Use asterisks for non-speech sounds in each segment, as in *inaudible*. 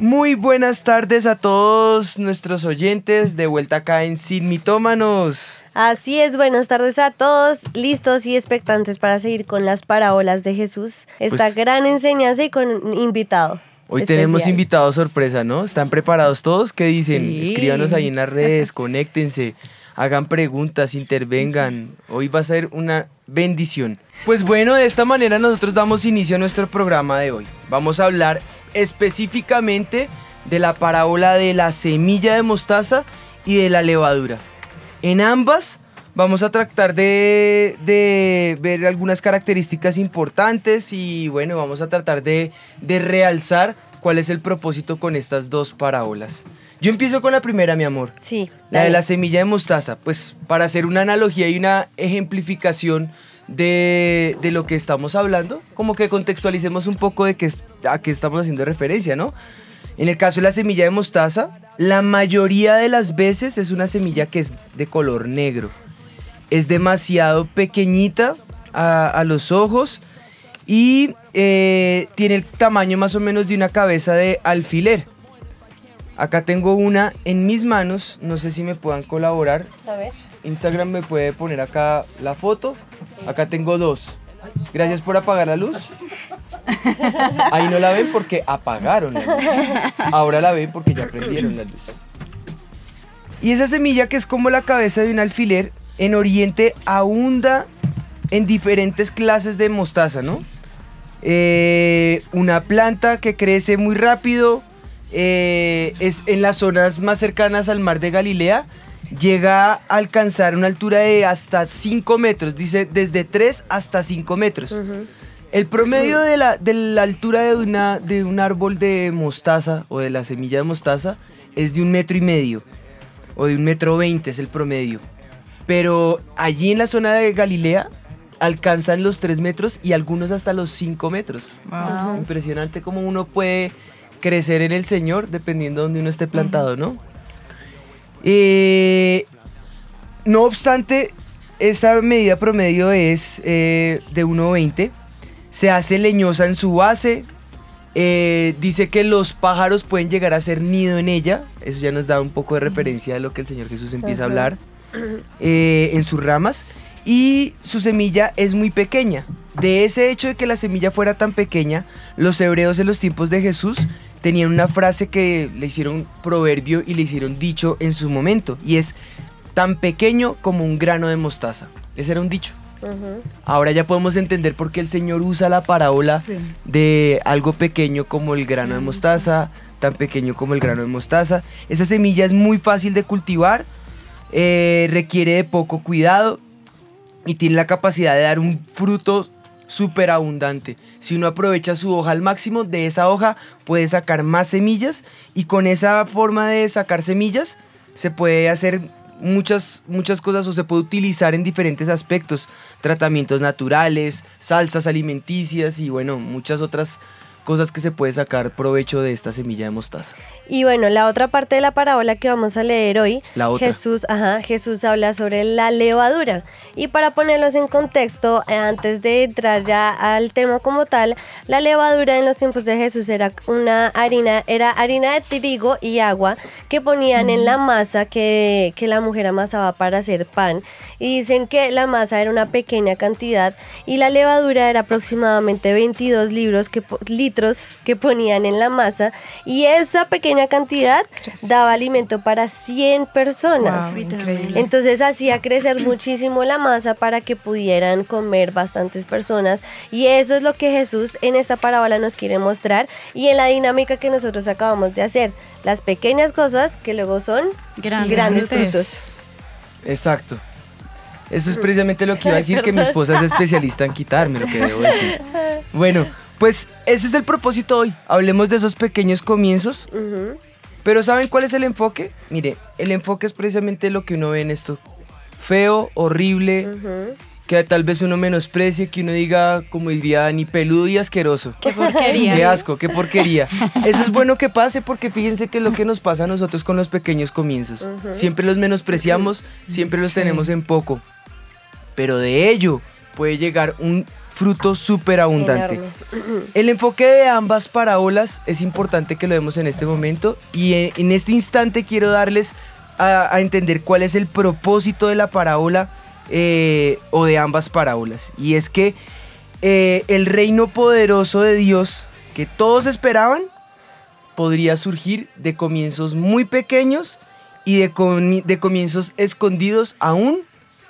Muy buenas tardes a todos nuestros oyentes de vuelta acá en Sin Mitómanos. Así es, buenas tardes a todos, listos y expectantes para seguir con las parábolas de Jesús, esta Pues- gran enseñanza y con invitado. Hoy especial. tenemos invitados sorpresa, ¿no? ¿Están preparados todos? ¿Qué dicen? Sí. Escríbanos ahí en las redes, conéctense, hagan preguntas, intervengan. Hoy va a ser una bendición. Pues bueno, de esta manera nosotros damos inicio a nuestro programa de hoy. Vamos a hablar específicamente de la parábola de la semilla de mostaza y de la levadura. En ambas vamos a tratar de, de ver algunas características importantes y bueno, vamos a tratar de, de realzar cuál es el propósito con estas dos parábolas. Yo empiezo con la primera, mi amor. Sí, La de la semilla de mostaza, pues para hacer una analogía y una ejemplificación de, de lo que estamos hablando, como que contextualicemos un poco de qué, a qué estamos haciendo referencia, ¿no? En el caso de la semilla de mostaza, la mayoría de las veces es una semilla que es de color negro. Es demasiado pequeñita a, a los ojos y eh, tiene el tamaño más o menos de una cabeza de alfiler. Acá tengo una en mis manos, no sé si me puedan colaborar. A ver. Instagram me puede poner acá la foto. Acá tengo dos. Gracias por apagar la luz. Ahí no la ven porque apagaron la luz. Ahora la ven porque ya prendieron la luz. Y esa semilla que es como la cabeza de un alfiler, en Oriente abunda en diferentes clases de mostaza, ¿no? Eh, una planta que crece muy rápido, eh, es en las zonas más cercanas al mar de Galilea, llega a alcanzar una altura de hasta 5 metros, dice desde 3 hasta 5 metros. El promedio de la, de la altura de, una, de un árbol de mostaza o de la semilla de mostaza es de un metro y medio o de un metro veinte es el promedio. Pero allí en la zona de Galilea alcanzan los 3 metros y algunos hasta los 5 metros. Impresionante cómo uno puede crecer en el Señor dependiendo de donde uno esté plantado, ¿no? Eh, no obstante, esa medida promedio es eh, de 1,20. Se hace leñosa en su base. Eh, dice que los pájaros pueden llegar a ser nido en ella. Eso ya nos da un poco de referencia a lo que el Señor Jesús empieza a hablar *clears throat* eh, en sus ramas. Y su semilla es muy pequeña. De ese hecho de que la semilla fuera tan pequeña, los hebreos en los tiempos de Jesús tenían una frase que le hicieron proverbio y le hicieron dicho en su momento. Y es tan pequeño como un grano de mostaza. Ese era un dicho. Ahora ya podemos entender por qué el Señor usa la parábola de algo pequeño como el grano de mostaza, tan pequeño como el grano de mostaza. Esa semilla es muy fácil de cultivar, eh, requiere de poco cuidado y tiene la capacidad de dar un fruto súper abundante. Si uno aprovecha su hoja al máximo, de esa hoja puede sacar más semillas y con esa forma de sacar semillas se puede hacer muchas, muchas cosas o se puede utilizar en diferentes aspectos. Tratamientos naturales, salsas alimenticias y bueno, muchas otras cosas que se puede sacar provecho de esta semilla de mostaza. Y bueno, la otra parte de la parábola que vamos a leer hoy, La otra. Jesús, ajá, Jesús habla sobre la levadura. Y para ponerlos en contexto, eh, antes de entrar ya al tema como tal, la levadura en los tiempos de Jesús era una harina, era harina de trigo y agua que ponían en la masa que, que la mujer amasaba para hacer pan. Y dicen que la masa era una pequeña cantidad y la levadura era aproximadamente 22 libros que, po- litros que ponían en la masa. Y esa pequeña cantidad daba alimento para 100 personas. Entonces hacía crecer muchísimo la masa para que pudieran comer bastantes personas. Y eso es lo que Jesús en esta parábola nos quiere mostrar y en la dinámica que nosotros acabamos de hacer. Las pequeñas cosas que luego son grandes, frutos. Exacto. Eso es precisamente lo que iba a decir, que mi *laughs* esposa es especialista en quitarme lo que debo decir. Bueno, pues ese es el propósito hoy. Hablemos de esos pequeños comienzos. Pero ¿saben cuál es el enfoque? Mire, el enfoque es precisamente lo que uno ve en esto. feo, horrible, que tal vez uno menosprecie, que uno diga, como diría ni peludo y asqueroso. Qué porquería. Qué asco, qué porquería. Eso es bueno que pase porque fíjense que es lo que nos pasa a nosotros con los pequeños comienzos. Siempre los menospreciamos, siempre los tenemos en poco. Pero de ello puede llegar un fruto súper abundante. El enfoque de ambas parábolas es importante que lo vemos en este momento y en, en este instante quiero darles a, a entender cuál es el propósito de la parábola eh, o de ambas parábolas. Y es que eh, el reino poderoso de Dios que todos esperaban podría surgir de comienzos muy pequeños y de comienzos escondidos aún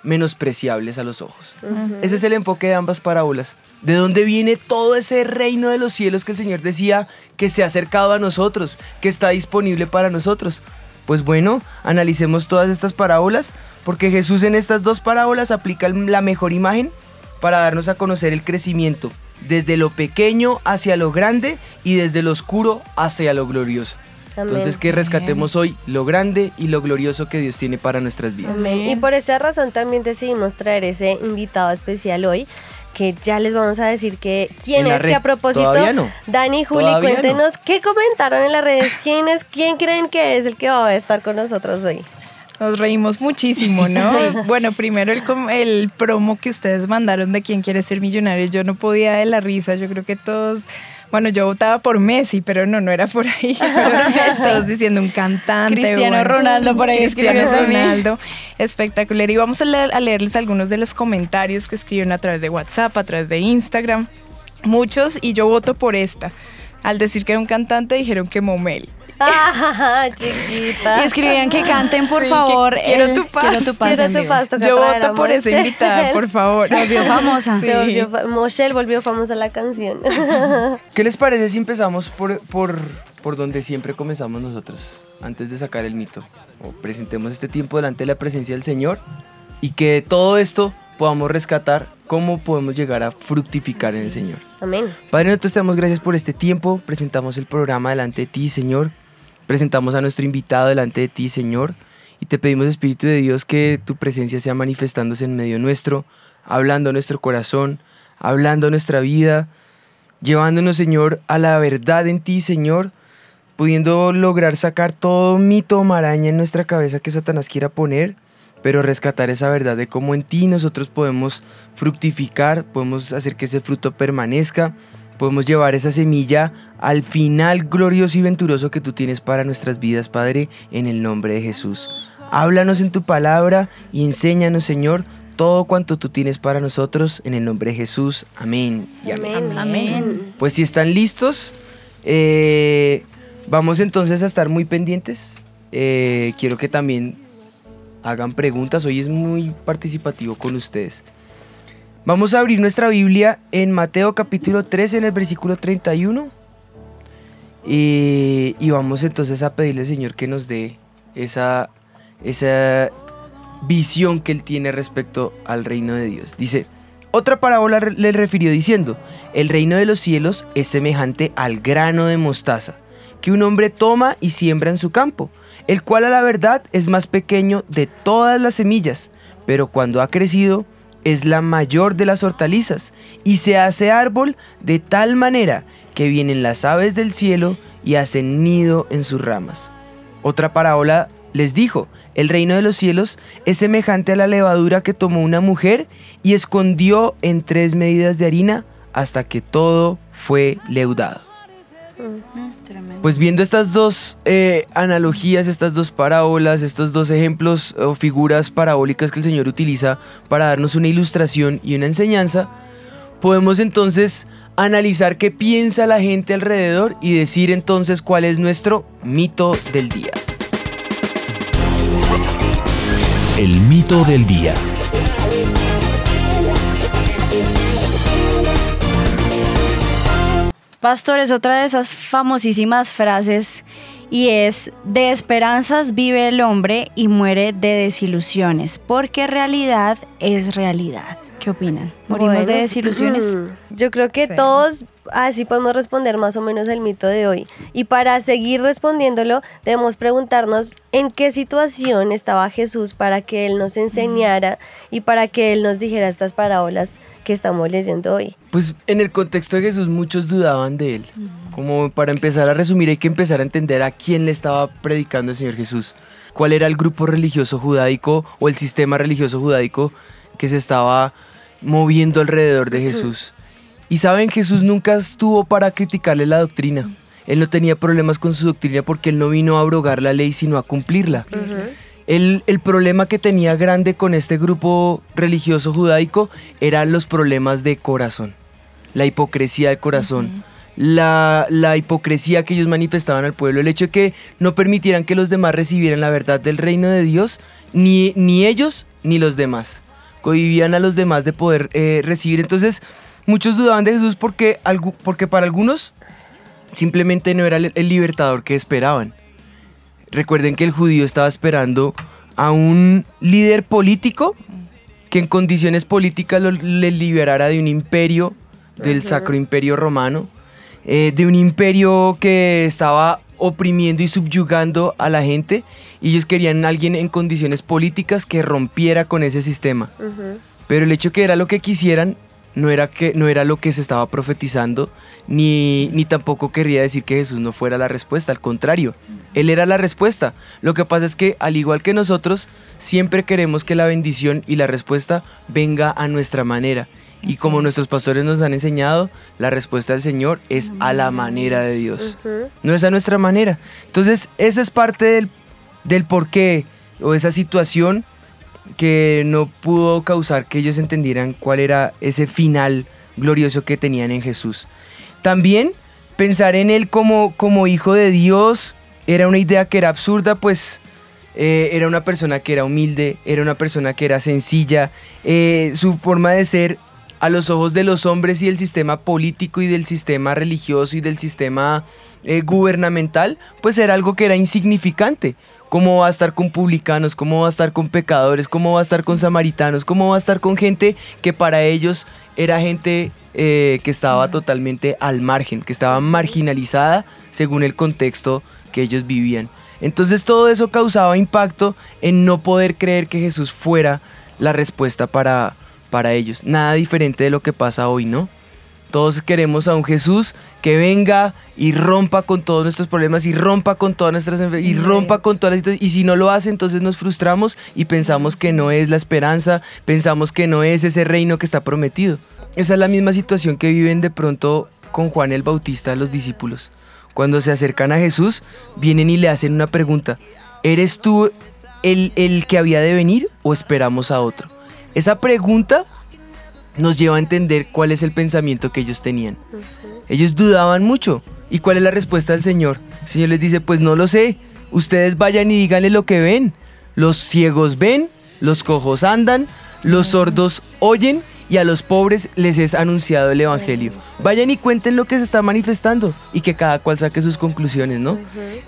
menospreciables a los ojos. Ese es el enfoque de ambas parábolas. ¿De dónde viene todo ese reino de los cielos que el Señor decía que se ha acercado a nosotros, que está disponible para nosotros? Pues bueno, analicemos todas estas parábolas, porque Jesús en estas dos parábolas aplica la mejor imagen para darnos a conocer el crecimiento, desde lo pequeño hacia lo grande y desde lo oscuro hacia lo glorioso. Amén. Entonces que rescatemos hoy lo grande y lo glorioso que Dios tiene para nuestras vidas. Amén. Y por esa razón también decidimos traer ese invitado especial hoy, que ya les vamos a decir que quién es, que a propósito, no. Dani, Juli, Todavía no. cuéntenos qué comentaron en las redes, quién es, quién creen que es el que va a estar con nosotros hoy. Nos reímos muchísimo, ¿no? *laughs* Bueno, primero el, com- el promo que ustedes mandaron de quién quiere ser millonario, yo no podía de la risa, yo creo que todos, bueno, yo votaba por Messi, pero no, no era por ahí, *laughs* todos diciendo un cantante. Cristiano bueno, Ronaldo por ahí Cristiano. Ronaldo, espectacular. Y vamos a, leer- a leerles algunos de los comentarios que escribieron a través de WhatsApp, a través de Instagram, muchos, y yo voto por esta. Al decir que era un cantante, dijeron que Momel. ¡Ah, *laughs* chiquita! Y escribían que canten, por Sí, que favor. quiero el- tu paz. Quiero tu paz. Quiero tu paz, Yo voto por esa invitada, por favor. *laughs* Se volvió famosa. Se Sí. volvió fa- Moshel volvió famosa la canción. *laughs* ¿Qué les parece si empezamos por, por, por donde siempre comenzamos nosotros, antes de sacar el mito? O presentemos este tiempo delante de la presencia del Señor y que de todo esto podamos rescatar cómo podemos llegar a fructificar en el Señor. Amén. Padre, nosotros te damos gracias por este tiempo. Presentamos el programa delante de ti, Señor. Presentamos a nuestro invitado delante de ti, Señor. Y te pedimos, Espíritu de Dios, que tu presencia sea manifestándose en medio nuestro, hablando a nuestro corazón, hablando a nuestra vida, llevándonos, Señor, a la verdad en ti, Señor, pudiendo lograr sacar todo mito maraña en nuestra cabeza que Satanás quiera poner, pero rescatar esa verdad de cómo en ti nosotros podemos fructificar, podemos hacer que ese fruto permanezca, podemos llevar esa semilla al final glorioso y venturoso que tú tienes para nuestras vidas, Padre, en el nombre de Jesús. Háblanos en tu palabra y enséñanos, Señor, todo cuanto tú tienes para nosotros, en el nombre de Jesús. Amén y amén. Amén. Amén. Pues si están listos, eh, vamos entonces a estar muy pendientes. Eh, quiero que también hagan preguntas. Hoy es muy participativo con ustedes. Vamos a abrir nuestra Biblia en Mateo capítulo 13 en el versículo 31. Y, y vamos entonces a pedirle al Señor que nos dé esa, esa visión que Él tiene respecto al reino de Dios. Dice, otra parábola le refirió diciendo, el reino de los cielos es semejante al grano de mostaza, que un hombre toma y siembra en su campo, el cual a la verdad es más pequeño de todas las semillas, pero cuando ha crecido es la mayor de las hortalizas, y se hace árbol de tal manera que vienen las aves del cielo y hacen nido en sus ramas. Otra parábola les dijo, el reino de los cielos es semejante a la levadura que tomó una mujer y escondió en tres medidas de harina hasta que todo fue leudado. Tremendo. Pues viendo estas dos eh, analogías, estas dos parábolas, estos dos ejemplos o figuras parabólicas que el Señor utiliza para darnos una ilustración y una enseñanza, podemos entonces analizar qué piensa la gente alrededor y decir entonces cuál es nuestro mito del día. El mito del día. Pastor, es otra de esas famosísimas frases y es, de esperanzas vive el hombre y muere de desilusiones, porque realidad es realidad. ¿Qué opinan? ¿Morimos de Bueno, desilusiones? mm, Yo creo que Sí. todos así podemos responder más o menos el mito de hoy. Y para seguir respondiéndolo, debemos preguntarnos en qué situación estaba Jesús para que Él nos enseñara y para que Él nos dijera estas parábolas que estamos leyendo hoy. Pues en el contexto de Jesús muchos dudaban de él. Como para empezar a resumir hay que empezar a entender a quién le estaba predicando el Señor Jesús. Cuál era el grupo religioso judaico o el sistema religioso judaico que se estaba moviendo alrededor de Jesús. Y saben, Jesús nunca estuvo para criticarle la doctrina. Él no tenía problemas con su doctrina porque él no vino a abrogar la ley, sino a cumplirla. El, el problema que tenía grande con este grupo religioso judaico eran los problemas de corazón, la hipocresía del corazón, la, la hipocresía que ellos manifestaban al pueblo, el hecho de que no permitieran que los demás recibieran la verdad del reino de Dios, ni, ni ellos ni los demás. Cohibían a los demás de poder eh, recibir. Entonces, muchos dudaban de Jesús porque, porque para algunos simplemente no era el- el libertador que esperaban. Recuerden que el judío estaba esperando a un líder político que en condiciones políticas lo, le liberara de un imperio, del sacro imperio romano, eh, de un imperio que estaba oprimiendo y subyugando a la gente y ellos querían a alguien en condiciones políticas que rompiera con ese sistema. Pero el hecho que era lo que quisieran no era, que, no era lo que se estaba profetizando, ni, ni tampoco querría decir que Jesús no fuera la respuesta, al contrario, Él era la respuesta. Lo que pasa es que, al igual que nosotros, siempre queremos que la bendición y la respuesta venga a nuestra manera. Y como nuestros pastores nos han enseñado, la respuesta del Señor es a la manera de Dios, no es a nuestra manera. Entonces, esa es parte del, del porqué o esa situación que no pudo causar que ellos entendieran cuál era ese final glorioso que tenían en Jesús. También pensar en él como, como hijo de Dios era una idea que era absurda, pues eh, era una persona que era humilde, era una persona que era sencilla, eh, su forma de ser a los ojos de los hombres y del sistema político y del sistema religioso y del sistema eh, gubernamental, pues era algo que era insignificante. ¿Cómo va a estar con publicanos? ¿Cómo va a estar con pecadores? ¿Cómo va a estar con samaritanos? ¿Cómo va a estar con gente que para ellos era gente eh, que estaba totalmente al margen, que estaba marginalizada según el contexto que ellos vivían? Entonces todo eso causaba impacto en no poder creer que Jesús fuera la respuesta para, para ellos. Nada diferente de lo que pasa hoy, ¿no? Todos queremos a un Jesús que venga y rompa con todos nuestros problemas y rompa con todas nuestras enfer- y rompa con todas las situaciones. Y si no lo hace, entonces nos frustramos y pensamos que no es la esperanza, pensamos que no es ese reino que está prometido. Esa es la misma situación que viven de pronto con Juan el Bautista los discípulos. Cuando se acercan a Jesús, vienen y le hacen una pregunta. ¿Eres tú el, el que había de venir o esperamos a otro? Esa pregunta nos lleva a entender cuál es el pensamiento que ellos tenían. Ellos dudaban mucho. ¿Y cuál es la respuesta del Señor? El Señor les dice, pues no lo sé. Ustedes vayan y díganle lo que ven. Los ciegos ven, los cojos andan, los sordos oyen y a los pobres les es anunciado el Evangelio. Vayan y cuenten lo que se está manifestando y que cada cual saque sus conclusiones, ¿no?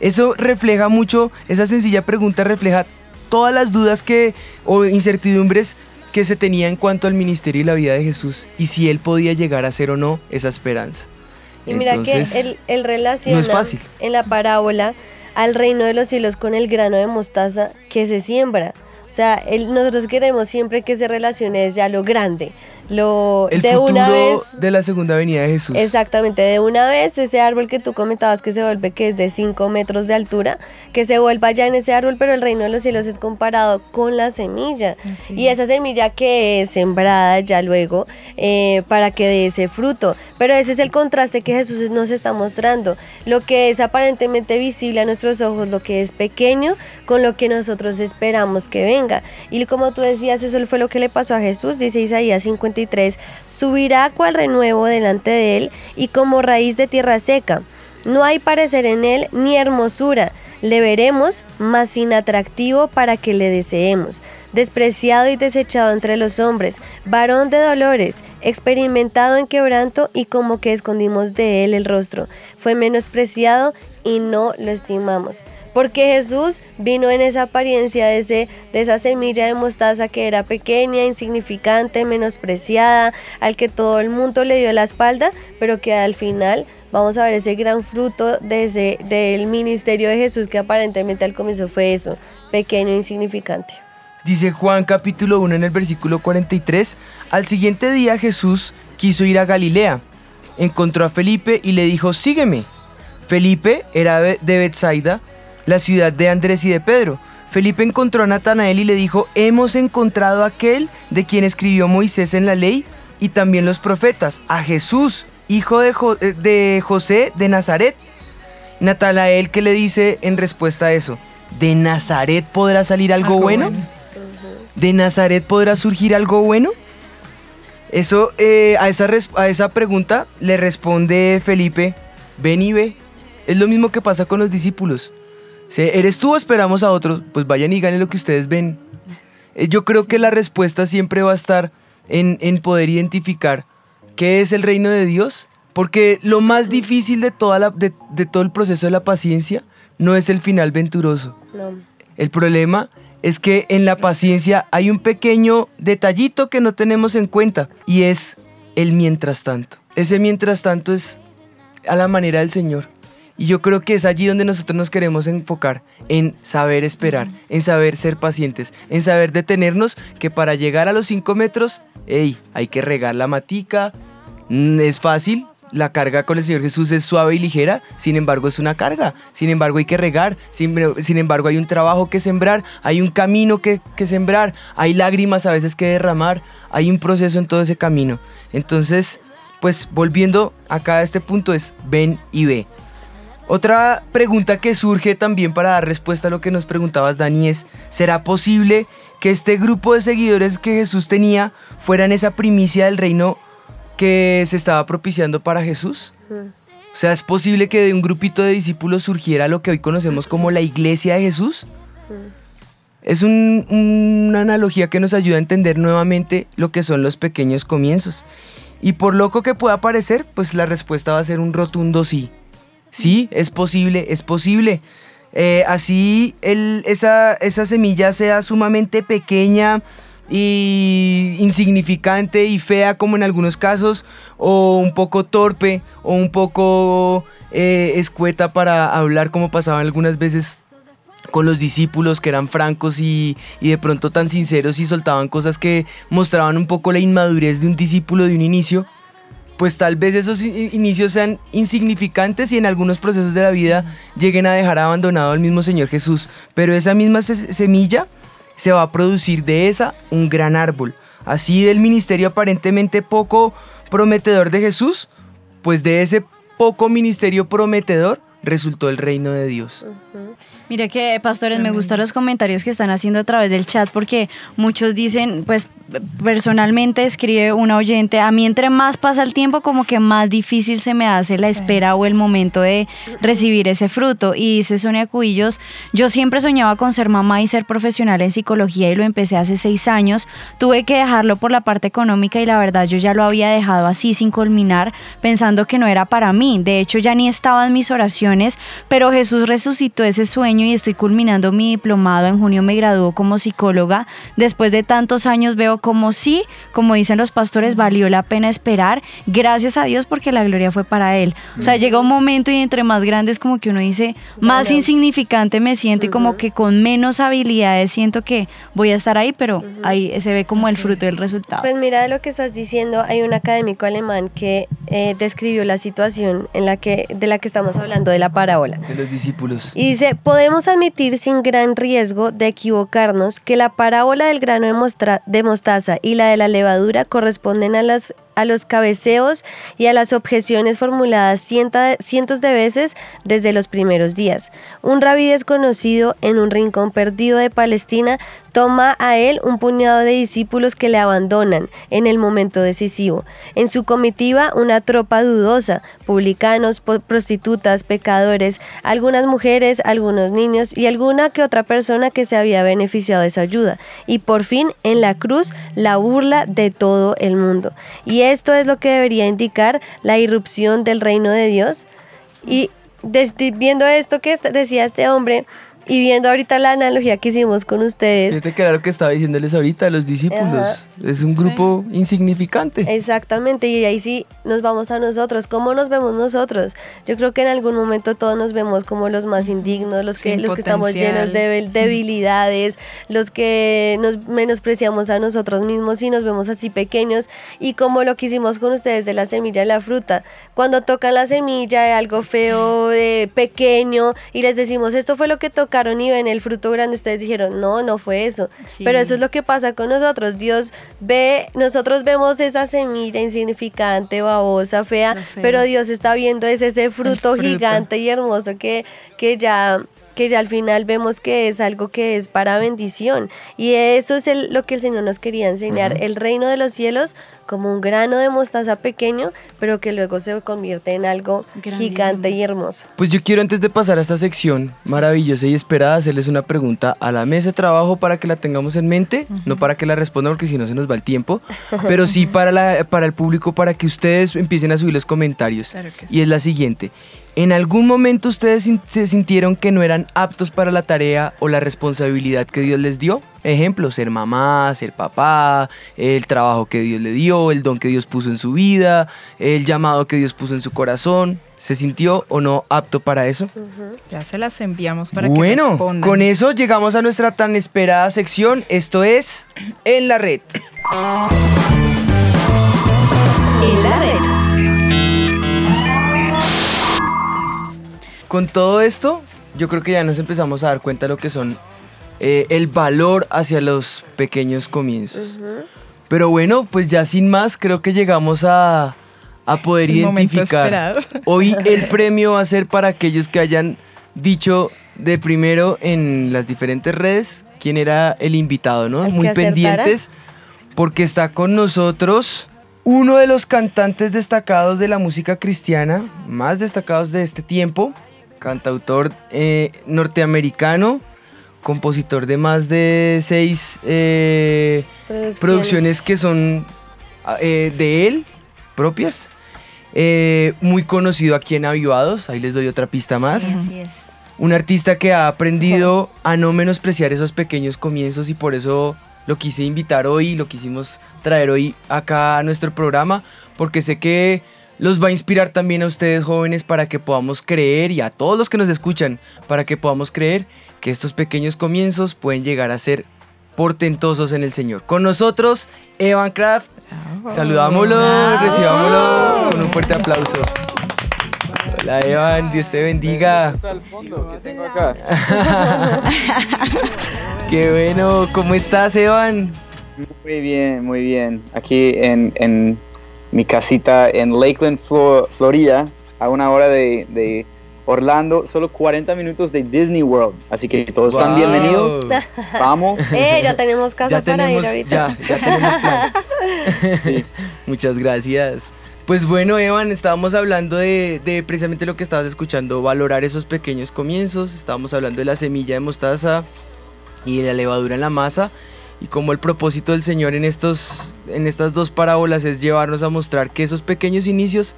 Eso refleja mucho, esa sencilla pregunta refleja todas las dudas que o incertidumbres que se tenía en cuanto al ministerio y la vida de Jesús y si él podía llegar a ser o no esa esperanza. Y mira Entonces, que él, él relaciona no es fácil. en la parábola al reino de los cielos con el grano de mostaza que se siembra. O sea, él- nosotros queremos siempre que se relacione desde a lo grande, lo el de futuro una vez de la segunda venida de Jesús. Exactamente, de una vez ese árbol que tú comentabas que se vuelve, que es de 5 metros de altura, que se vuelva ya en ese árbol, pero el reino de los cielos es comparado con la semilla. Así y es. esa semilla que es sembrada ya luego eh, para que dé ese fruto. Pero ese es el contraste que Jesús nos está mostrando. Lo que es aparentemente visible a nuestros ojos, lo que es pequeño, con lo que nosotros esperamos que venga. Y como tú decías, eso fue lo que le pasó a Jesús, dice Isaías 53, subirá cual renuevo delante de él y como raíz de tierra seca. No hay parecer en él ni hermosura. Le veremos, mas sin atractivo para que le deseemos. Despreciado y desechado entre los hombres, varón de dolores, experimentado en quebranto y como que escondimos de él el rostro. Fue menospreciado y no lo estimamos. Porque Jesús vino en esa apariencia de, ese, de esa semilla de mostaza que era pequeña, insignificante, menospreciada, al que todo el mundo le dio la espalda, pero que al final vamos a ver ese gran fruto de ese, del ministerio de Jesús que aparentemente al comienzo fue eso, pequeño e insignificante. Dice Juan capítulo 1 en el versículo 43, al siguiente día Jesús quiso ir a Galilea. Encontró a Felipe y le dijo, sígueme. Felipe era de Bethsaida, la ciudad de Andrés y de Pedro. Felipe encontró a Natanael y le dijo, hemos encontrado a aquel de quien escribió Moisés en la ley y también los profetas, a Jesús, hijo de, Jo- eh, de José de Nazaret. Natanael, ¿qué le dice en respuesta a eso? ¿De Nazaret podrá salir algo, Algo bueno? bueno. ¿De Nazaret podrá surgir algo bueno? Eso, eh, a, esa a esa pregunta le responde Felipe, ven y ve. Es lo mismo que pasa con los discípulos. Se- ¿Eres tú o esperamos a otros? Pues vayan y ganen lo que ustedes ven. Eh, Yo creo que la respuesta siempre va a estar en, en poder identificar qué es el reino de Dios. Porque lo más difícil de, toda la, de, de todo el proceso de la paciencia no es el final venturoso. No. El problema es que en la paciencia hay un pequeño detallito que no tenemos en cuenta y es el mientras tanto. Ese mientras tanto es a la manera del Señor. Y yo creo que es allí donde nosotros nos queremos enfocar, en saber esperar, en saber ser pacientes, en saber detenernos que para llegar a los 5 metros, hey, hay que regar la matica, Mm, es fácil, la carga con el Señor Jesús es suave y ligera, sin embargo es una carga, sin embargo hay que regar, sin, sin embargo hay un trabajo que sembrar, hay un camino que, que sembrar, hay lágrimas a veces que derramar, hay un proceso en todo ese camino. Entonces, pues volviendo acá a este punto es ven y ve. Otra pregunta que surge también para dar respuesta a lo que nos preguntabas, Dani, es, ¿será posible que este grupo de seguidores que Jesús tenía fueran esa primicia del reino que se estaba propiciando para Jesús? O sea, ¿es posible que de un grupito de discípulos surgiera lo que hoy conocemos como la iglesia de Jesús? Es un- una analogía que nos ayuda a entender nuevamente lo que son los pequeños comienzos. Y por loco que pueda parecer, pues la respuesta va a ser un rotundo sí. Sí, es posible, es posible. Eh, así esa, esa semilla sea sumamente pequeña y insignificante y fea como en algunos casos, o un poco torpe, o un poco eh, escueta para hablar como pasaban algunas veces con los discípulos que eran francos y, y de pronto tan sinceros y soltaban cosas que mostraban un poco la inmadurez de un discípulo de un inicio, pues tal vez esos inicios sean insignificantes y en algunos procesos de la vida lleguen a dejar abandonado al mismo Señor Jesús. Pero esa misma se- semilla se va a producir de esa un gran árbol. Así del ministerio aparentemente poco prometedor de Jesús, pues de ese poco ministerio prometedor resultó el reino de Dios. Mire que, pastores, me gustan los comentarios que están haciendo a través del chat porque muchos dicen, pues personalmente escribe una oyente, a mí entre más pasa el tiempo como que más difícil se me hace la espera o el momento de recibir ese fruto. Y dice Sonia Cubillos, yo siempre soñaba con ser mamá y ser profesional en psicología y lo empecé hace seis años. Tuve que dejarlo por la parte económica y la verdad yo ya lo había dejado así sin culminar pensando que no era para mí. De hecho ya ni estaba en mis oraciones, pero Jesús resucitó ese sueño y estoy culminando mi diplomado. En junio me graduó como psicóloga. Después de tantos años veo como sí, como dicen los pastores, valió la pena esperar. Gracias a Dios porque la gloria fue para Él. O sea, llega un momento y entre más grandes como que uno dice, más insignificante me siento y como que con menos habilidades siento que voy a estar ahí, pero ahí se ve como el fruto del resultado. Pues mira de lo que estás diciendo, hay un académico alemán que eh, describió la situación en la que, de la que estamos hablando, de la parábola. De los discípulos. Y dice, podemos admitir sin gran riesgo de equivocarnos que la parábola del grano de, mostra- de mostaza y la de la levadura corresponden a los, a los cabeceos y a las objeciones formuladas cientos de veces desde los primeros días. Un rabí desconocido en un rincón perdido de Palestina toma a él un puñado de discípulos que le abandonan en el momento decisivo. En su comitiva una tropa dudosa, publicanos, prostitutas, pecadores, algunas mujeres, algunos niños y alguna que otra persona que se había beneficiado de esa ayuda. Y por fin en la cruz la burla de todo el mundo. Y esto es lo que debería indicar la irrupción del reino de Dios. Y viendo esto que decía este hombre y viendo ahorita la analogía que hicimos con ustedes, Fíjate que era lo que estaba diciéndoles ahorita a los discípulos. Ajá. Es un grupo insignificante. Exactamente, y ahí sí nos vamos a nosotros. ¿Cómo nos vemos nosotros? Yo creo que en algún momento todos nos vemos como los más indignos, los que, Sin los que estamos llenos de debil- debilidades, los que nos menospreciamos a nosotros mismos y nos vemos así pequeños. Y como lo que hicimos con ustedes de la semilla y la fruta. Cuando tocan la semilla de algo feo, de pequeño, y les decimos, esto fue lo que tocaron y ven el fruto grande, ustedes dijeron, no, no fue eso. Sí. Pero eso es lo que pasa con nosotros. Dios ve, nosotros vemos esa semilla insignificante, babosa, fea, pero Dios está viendo es ese fruto, fruto. gigante y hermoso que, que ya que ya al final vemos que es algo que es para bendición. Y eso es el- lo que el Señor nos quería enseñar, el reino de los cielos como un grano de mostaza pequeño, pero que luego se convierte en algo Grandísimo. gigante y hermoso. Pues yo quiero antes de pasar a esta sección maravillosa y esperada hacerles una pregunta a la mesa de trabajo para que la tengamos en mente, no para que la respondan porque si no se nos va el tiempo, pero sí para, la, para el público para que ustedes empiecen a subir los comentarios. Claro que Y es la siguiente. ¿En algún momento ustedes se sintieron que no eran aptos para la tarea o la responsabilidad que Dios les dio? Ejemplo, ser mamá, ser papá, el trabajo que Dios le dio, el don que Dios puso en su vida, el llamado que Dios puso en su corazón. ¿Se sintió o no apto para eso? Ya se las enviamos para que bueno, respondan. con eso llegamos a nuestra tan esperada sección. Esto es En la Red. En la red. Con todo esto, yo creo que ya nos empezamos a dar cuenta de lo que son eh, el valor hacia los pequeños comienzos. Pero bueno, pues ya sin más, creo que llegamos a, a poder El identificar. *laughs* Hoy el premio va a ser para aquellos que hayan dicho de primero en las diferentes redes quién era el invitado, ¿no? Muy pendientes, porque está con nosotros uno de los cantantes destacados de la música cristiana, más destacados de este tiempo, cantautor eh, norteamericano, compositor de más de seis eh, producciones que son ah, eh, de él, propias. Eh, muy conocido aquí en Avivados, ahí les doy otra pista más. Así es. Un artista que ha aprendido a no menospreciar esos pequeños comienzos y por eso lo quise invitar hoy, lo quisimos traer hoy acá a nuestro programa, porque sé que los va a inspirar también a ustedes jóvenes para que podamos creer y a todos los que nos escuchan, para que podamos creer que estos pequeños comienzos pueden llegar a ser portentosos en el Señor. Con nosotros, Evan Kraft. Saludámoslo, recibámoslo con un fuerte aplauso. Hola Evan, Dios te bendiga. al fondo que tengo acá. *laughs* Qué bueno, ¿cómo estás, Evan? Muy bien, muy bien. Aquí en, en mi casita en Lakeland, Flo- Florida, a una hora de, de Orlando, solo 40 minutos de Disney World. Así que todos están bienvenidos. Vamos. *laughs* Eh, ya tenemos casa Ya para tenemos, ir ahorita. ya, ya tenemos plan. *laughs* *laughs* Muchas gracias. Pues bueno, Evan, estábamos hablando de, de precisamente lo que estabas escuchando, valorar esos pequeños comienzos. Estábamos hablando de la semilla de mostaza y de la levadura en la masa. Y como el propósito del Señor en, estos, en estas dos parábolas es llevarnos a mostrar que esos pequeños inicios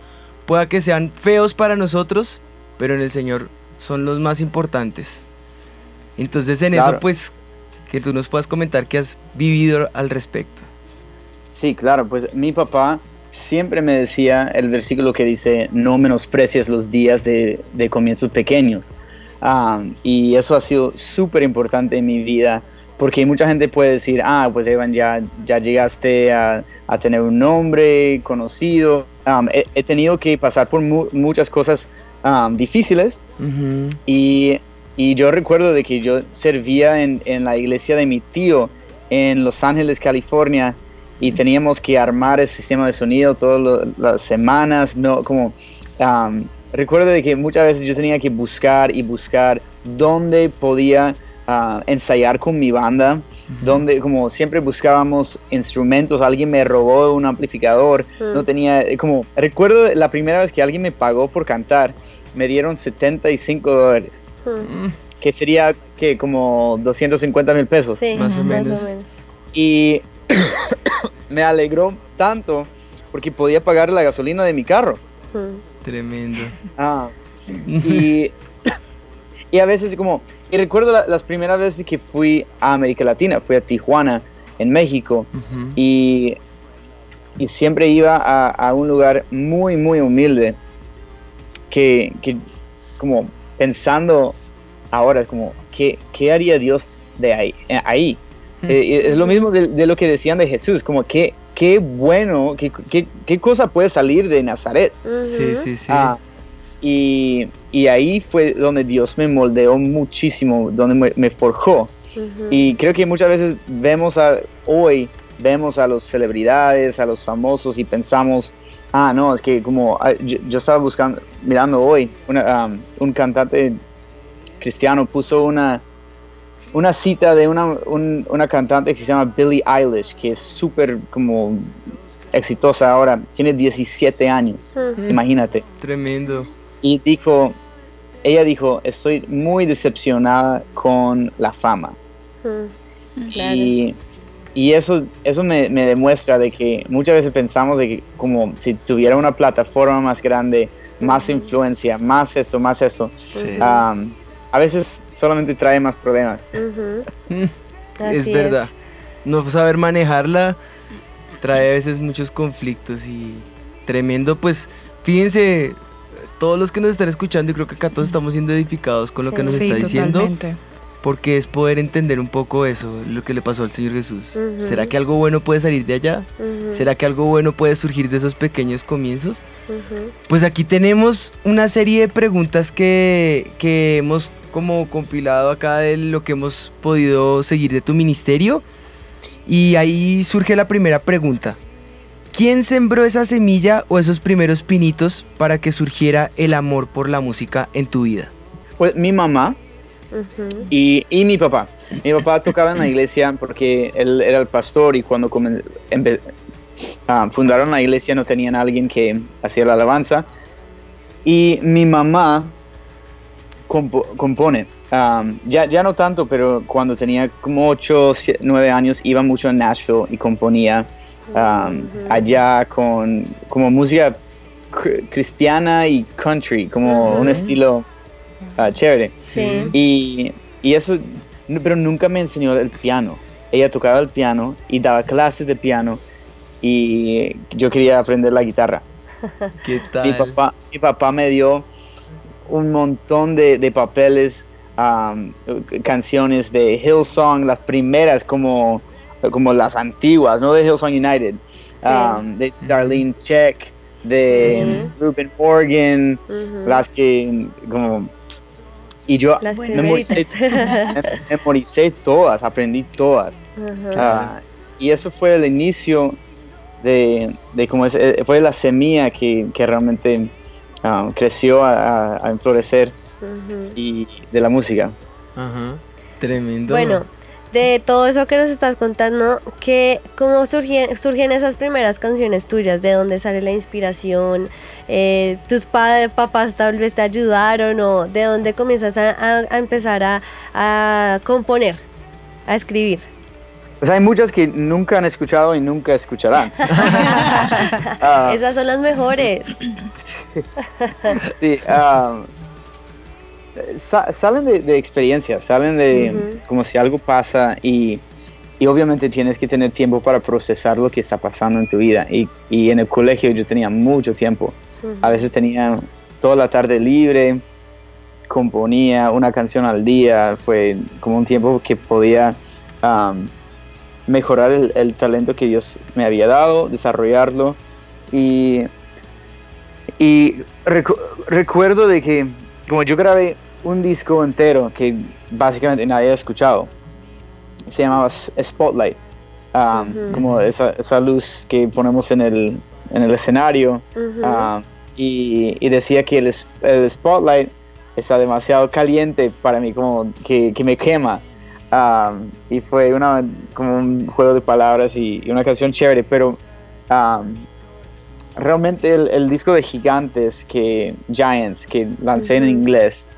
pueda que sean feos para nosotros, pero en el Señor son los más importantes. Entonces en eso pues que tú nos puedas comentar qué has vivido al respecto. Sí, claro, pues mi papá siempre me decía el versículo que dice, no menosprecies los días de, de comienzos pequeños. Ah, y eso ha sido súper importante en mi vida, porque mucha gente puede decir, ah, pues Evan, ya, ya llegaste a, a tener un nombre conocido. Ah, he, he tenido que pasar por mu- muchas cosas ah, difíciles, y, y yo recuerdo de que yo servía en, en la iglesia de mi tío en Los Ángeles, California, y teníamos que armar el sistema de sonido todas las semanas, no como um, recuerdo de que muchas veces yo tenía que buscar y buscar dónde podía ah, ensayar con mi banda, donde como siempre buscábamos instrumentos, alguien me robó un amplificador, no tenía eh, como recuerdo la primera vez que alguien me pagó por cantar, me dieron 75 dólares, que sería que como 250 mil pesos. Sí, Más o menos. Y *coughs* me alegró tanto porque podía pagar la gasolina de mi carro. Tremendo. Ah, Y, *laughs* y a veces como, y recuerdo la- las primeras veces que fui a América Latina, fui a Tijuana, en México, y, y siempre iba a, a un lugar muy, muy humilde, que, que como pensando ahora, es como, ¿qué, qué haría Dios de ahí? eh, ahí? Eh, es lo mismo de, de lo que decían de Jesús, como qué, qué bueno, qué, qué, qué cosa puede salir de Nazaret. Sí, sí, sí. Ah, y, y ahí fue donde Dios me moldeó muchísimo, donde me, me forjó. Y creo que muchas veces vemos a, hoy, vemos a las celebridades, a los famosos y pensamos, ah, no, es que como ah, yo, yo estaba buscando, mirando hoy, una, um, un cantante cristiano puso una, una cita de una, un- una cantante que se llama Billie Eilish, que es súper como exitosa ahora, tiene 17 años, imagínate. Tremendo. Y dijo, ella dijo, estoy muy decepcionada con la fama. Claro. Y, y eso, eso me, me demuestra de que muchas veces pensamos de que como si tuviera una plataforma más grande, más influencia, más esto, más eso, Sí. um, a veces solamente trae más problemas. Mm, *laughs* es Así verdad. es. No saber manejarla trae a veces muchos conflictos y tremendo. Pues fíjense, todos los que nos están escuchando, y creo que acá todos estamos siendo edificados con lo que nos Sí, está diciendo. totalmente. Porque es poder entender un poco eso, lo que le pasó al Señor Jesús. ¿Será que algo bueno puede salir de allá? ¿Será que algo bueno puede surgir de esos pequeños comienzos? Pues aquí tenemos una serie de preguntas que, que hemos como compilado acá de lo que hemos podido seguir de tu ministerio. Y ahí surge la primera pregunta. ¿Quién sembró esa semilla o esos primeros pinitos para que surgiera el amor por la música en tu vida? Pues mi mamá y, y mi papá. Mi papá tocaba en la iglesia porque él era el pastor y cuando ah, fundaron la iglesia no tenían a alguien que hacía la alabanza. Y mi mamá compo- compone. Um, ya, ya no tanto, pero cuando tenía como 8, 9 años iba mucho a Nashville y componía um, allá con como música cr- cristiana y country, como un estilo ah, chévere. Sí. Y, y eso, pero nunca me enseñó el piano. Ella tocaba el piano y daba clases de piano y yo quería aprender la guitarra. *laughs* ¿Qué Mi papá, mi papá me dio un montón de, de papeles, um, canciones de Hillsong, las primeras como, como las antiguas, no de Hillsong United, Sí. um, de Darlene Check, de Ruben Morgan, las que como... Y yo Las memoricé, *laughs* memoricé todas, aprendí todas. Ah, y eso fue el inicio de, de como es, eh, fue la semilla que, que realmente ah, creció a, a- a enflorecer Ujú. y de la música. Ajá. Tremendo. Bueno, de todo eso que nos estás contando, que, ¿cómo surgien, surgen esas primeras canciones tuyas? ¿De dónde sale la inspiración? Eh, ¿Tus pa- papás tal vez te ayudaron o de dónde comienzas a, a- a empezar a, a componer, a escribir? Pues hay muchas que nunca han escuchado y nunca escucharán. *laughs* Ah, Esas son las mejores. sí, ah, sa- salen de, de experiencias, salen de como si algo pasa y, y obviamente tienes que tener tiempo para procesar lo que está pasando en tu vida. Y, y en el colegio yo tenía mucho tiempo. A veces tenía toda la tarde libre, componía una canción al día, fue como un tiempo que podía mejorar el, el talento que Dios me había dado, desarrollarlo y, y recu- recuerdo de que como yo grabé un disco entero que básicamente nadie ha escuchado, se llamaba Spotlight, Ujú. como esa, esa luz que ponemos en el, en el escenario. Ah, y, y decía que el, spotlight está demasiado caliente para mí, como que, que me quema. Ah, y fue una, como un juego de palabras y, y una canción chévere, pero ah, realmente el, el disco de Gigantes, que Giants, que lancé en inglés,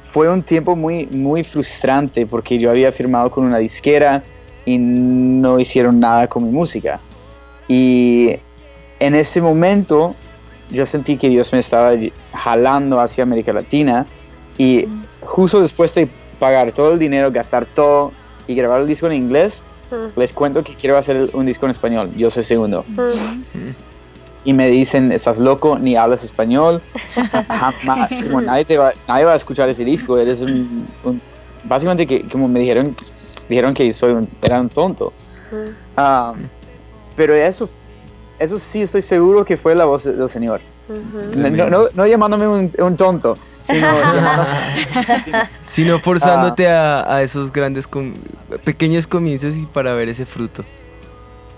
Fue un tiempo muy, muy frustrante porque yo había firmado con una disquera y no hicieron nada con mi música. Y en ese momento yo sentí que Dios me estaba jalando hacia América Latina y justo después de pagar todo el dinero, gastar todo y grabar el disco en inglés, les cuento que quiero hacer un disco en español. Yo soy segundo. Y me dicen, estás loco, ni hablas español. Jamás, como nadie, te va, nadie va a escuchar ese disco. Eres un, un- básicamente que como me dijeron, dijeron que soy un, era un tonto. Ah, pero eso, eso sí estoy seguro que fue la voz del Señor. No, no, no- no llamándome un, un tonto, sino *laughs* Sino forzándote a, a esos grandes, com- pequeños comienzos y para ver ese fruto.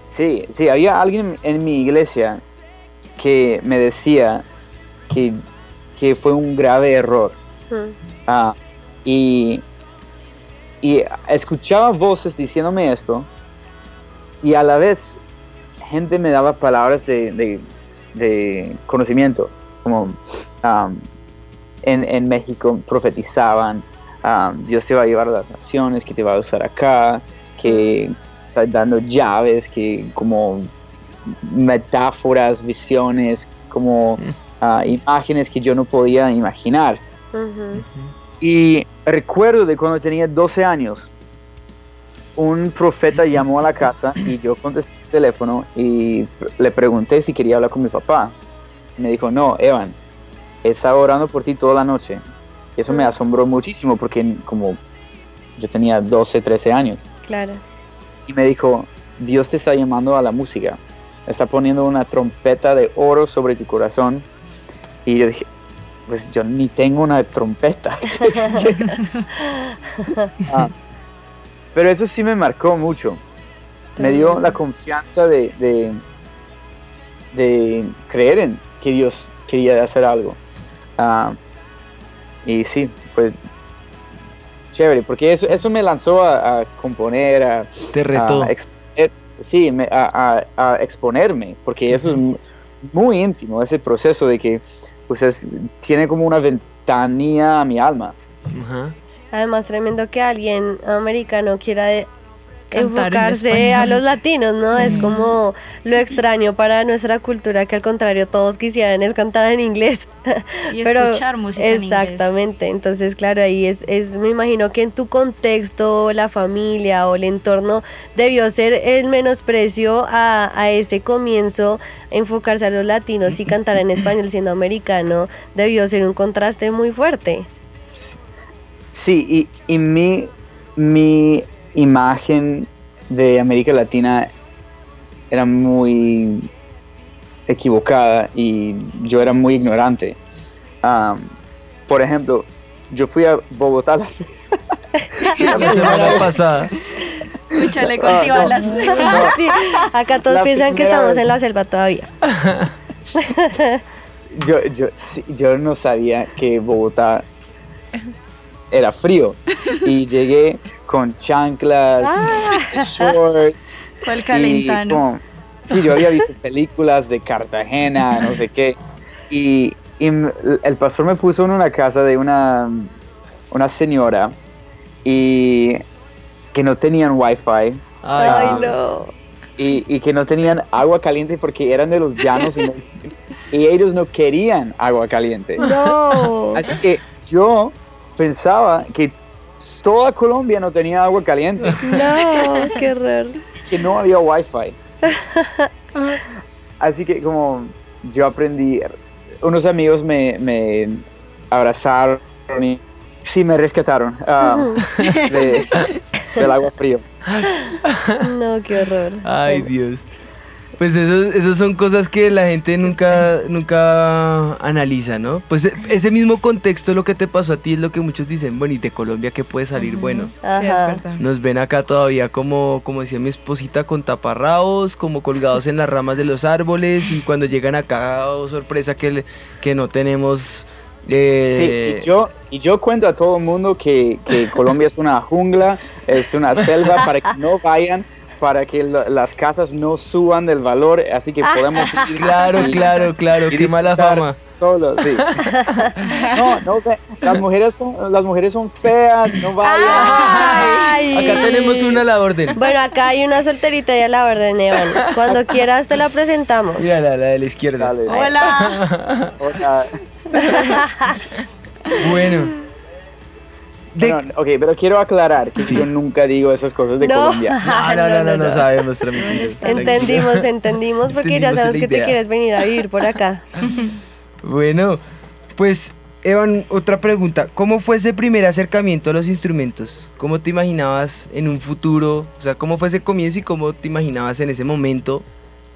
Sí, sí, había alguien en mi iglesia que me decía que, que fue un grave error. Ah, y, y escuchaba voces diciéndome esto y a la vez gente me daba palabras de, de- de conocimiento, como en, en México profetizaban, Dios te va a llevar a las naciones, que te va a usar acá, que está dando llaves, que como metáforas, visiones, como ah, imágenes que yo no podía imaginar. Y recuerdo de cuando tenía 12 años, un profeta llamó a la casa y yo contesté el teléfono y le pregunté si quería hablar con mi papá. Y me dijo, no, Evan, he estado orando por ti toda la noche. Y eso me asombró muchísimo porque como yo tenía 12, 13 años. Claro. Y me dijo, Dios te está llamando a la música. Está poniendo una trompeta de oro sobre tu corazón. Y yo dije, pues yo ni tengo una trompeta. *laughs* Ah, pero eso sí me marcó mucho. Me dio la confianza de, de, de creer en que Dios quería hacer algo. Ah, y sí, fue chévere, porque eso, eso me lanzó a, a componer, a, Te retó. a sí, me- a, a- a exponerme, porque eso es mu- muy íntimo, ese proceso de que pues es- tiene como una ventanilla a mi alma. Además, tremendo que alguien americano quiera de- En enfocarse a los latinos, ¿no? Es como lo extraño para nuestra cultura que al contrario todos quisieran es cantar en inglés. *laughs* Y escuchar música en inglés. Exactamente, entonces claro, ahí es, es, me imagino que en tu contexto, la familia o el entorno debió ser el menosprecio a, a ese comienzo, enfocarse a los latinos y cantar en español siendo americano, debió ser un contraste muy fuerte. Sí, y, y mi, mi imagen de América Latina era muy equivocada y yo era muy ignorante. Por ejemplo, yo fui a Bogotá la, *laughs* La semana pasada. Escúchale Ah, no. *laughs* *laughs* Sí, acá todos La piensan que estamos vez. en la selva todavía. yo, yo, yo no sabía que Bogotá era frío y llegué con chanclas, *laughs* shorts. *laughs* Fue el y calentano. como- sí, yo había visto películas de Cartagena, *laughs* no sé qué. Y, el pastor me puso en una casa de una, una señora y que no tenían wifi Ay, Ah. no. y, y que no tenían agua caliente porque eran de los llanos y, no- y ellos no querían agua caliente. No. Así que yo pensaba que toda Colombia no tenía agua caliente, *laughs* No, qué raro. que no había wifi. Así que como yo aprendí, unos amigos me, me abrazaron y sí me rescataron ah, de- del agua frío. No, qué horror. Ay, Dios. Pues eso, eso son cosas que la gente nunca, nunca analiza, ¿no? Pues e- ese mismo contexto, lo que te pasó a ti, es lo que muchos dicen, bueno, ¿y de Colombia qué puede salir bueno? Ajá. Nos ven acá todavía como, como decía mi esposita, con taparrabos, como colgados en las ramas de los árboles y cuando llegan acá, oh, sorpresa que, que no tenemos... eh, Sí, y yo, y yo cuento a todo el mundo que, que Colombia es una jungla, es una selva para que no vayan, para que lo- las casas no suban del valor, así que podemos *laughs* ir. Claro, y- claro, claro, qué mala fama. Solo, sí. *laughs* No, no, las mujeres son, las mujeres son feas, no vayan. Ay. Acá tenemos una a la orden. Bueno, acá hay una solterita y a la orden, Evan. Cuando quieras te la presentamos. Mira la, la de la izquierda. Dale. Hola. Hola. Bueno. De- ok, pero quiero aclarar que yo nunca digo esas cosas de No. Colombia. No, no, no, no, no sabemos. Entendimos, entendimos, porque ya Entendimos la que te quieres venir a vivir por acá. Bueno, pues, Evan, otra pregunta. ¿Cómo fue ese primer acercamiento a los instrumentos? ¿Cómo te imaginabas en un futuro? O sea, ¿cómo fue ese comienzo y cómo te imaginabas en ese momento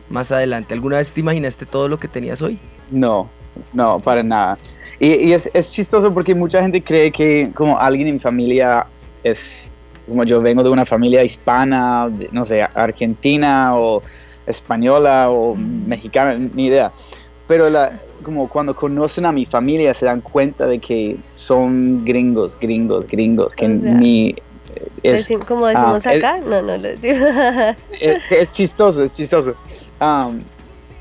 más adelante? ¿Alguna vez te imaginaste todo lo que tenías hoy? No, no, para nada. Y, y es, es chistoso porque mucha gente cree que como alguien en mi familia es, como yo vengo de una familia hispana, de, no sé, argentina o española o mexicana, ni idea. Pero la, como cuando conocen a mi familia se dan cuenta de que son gringos, gringos, gringos, que O sea, ni... Es, Decim- como decimos es- acá, no, no lo decimos. *laughs* es, es chistoso, es chistoso. Am,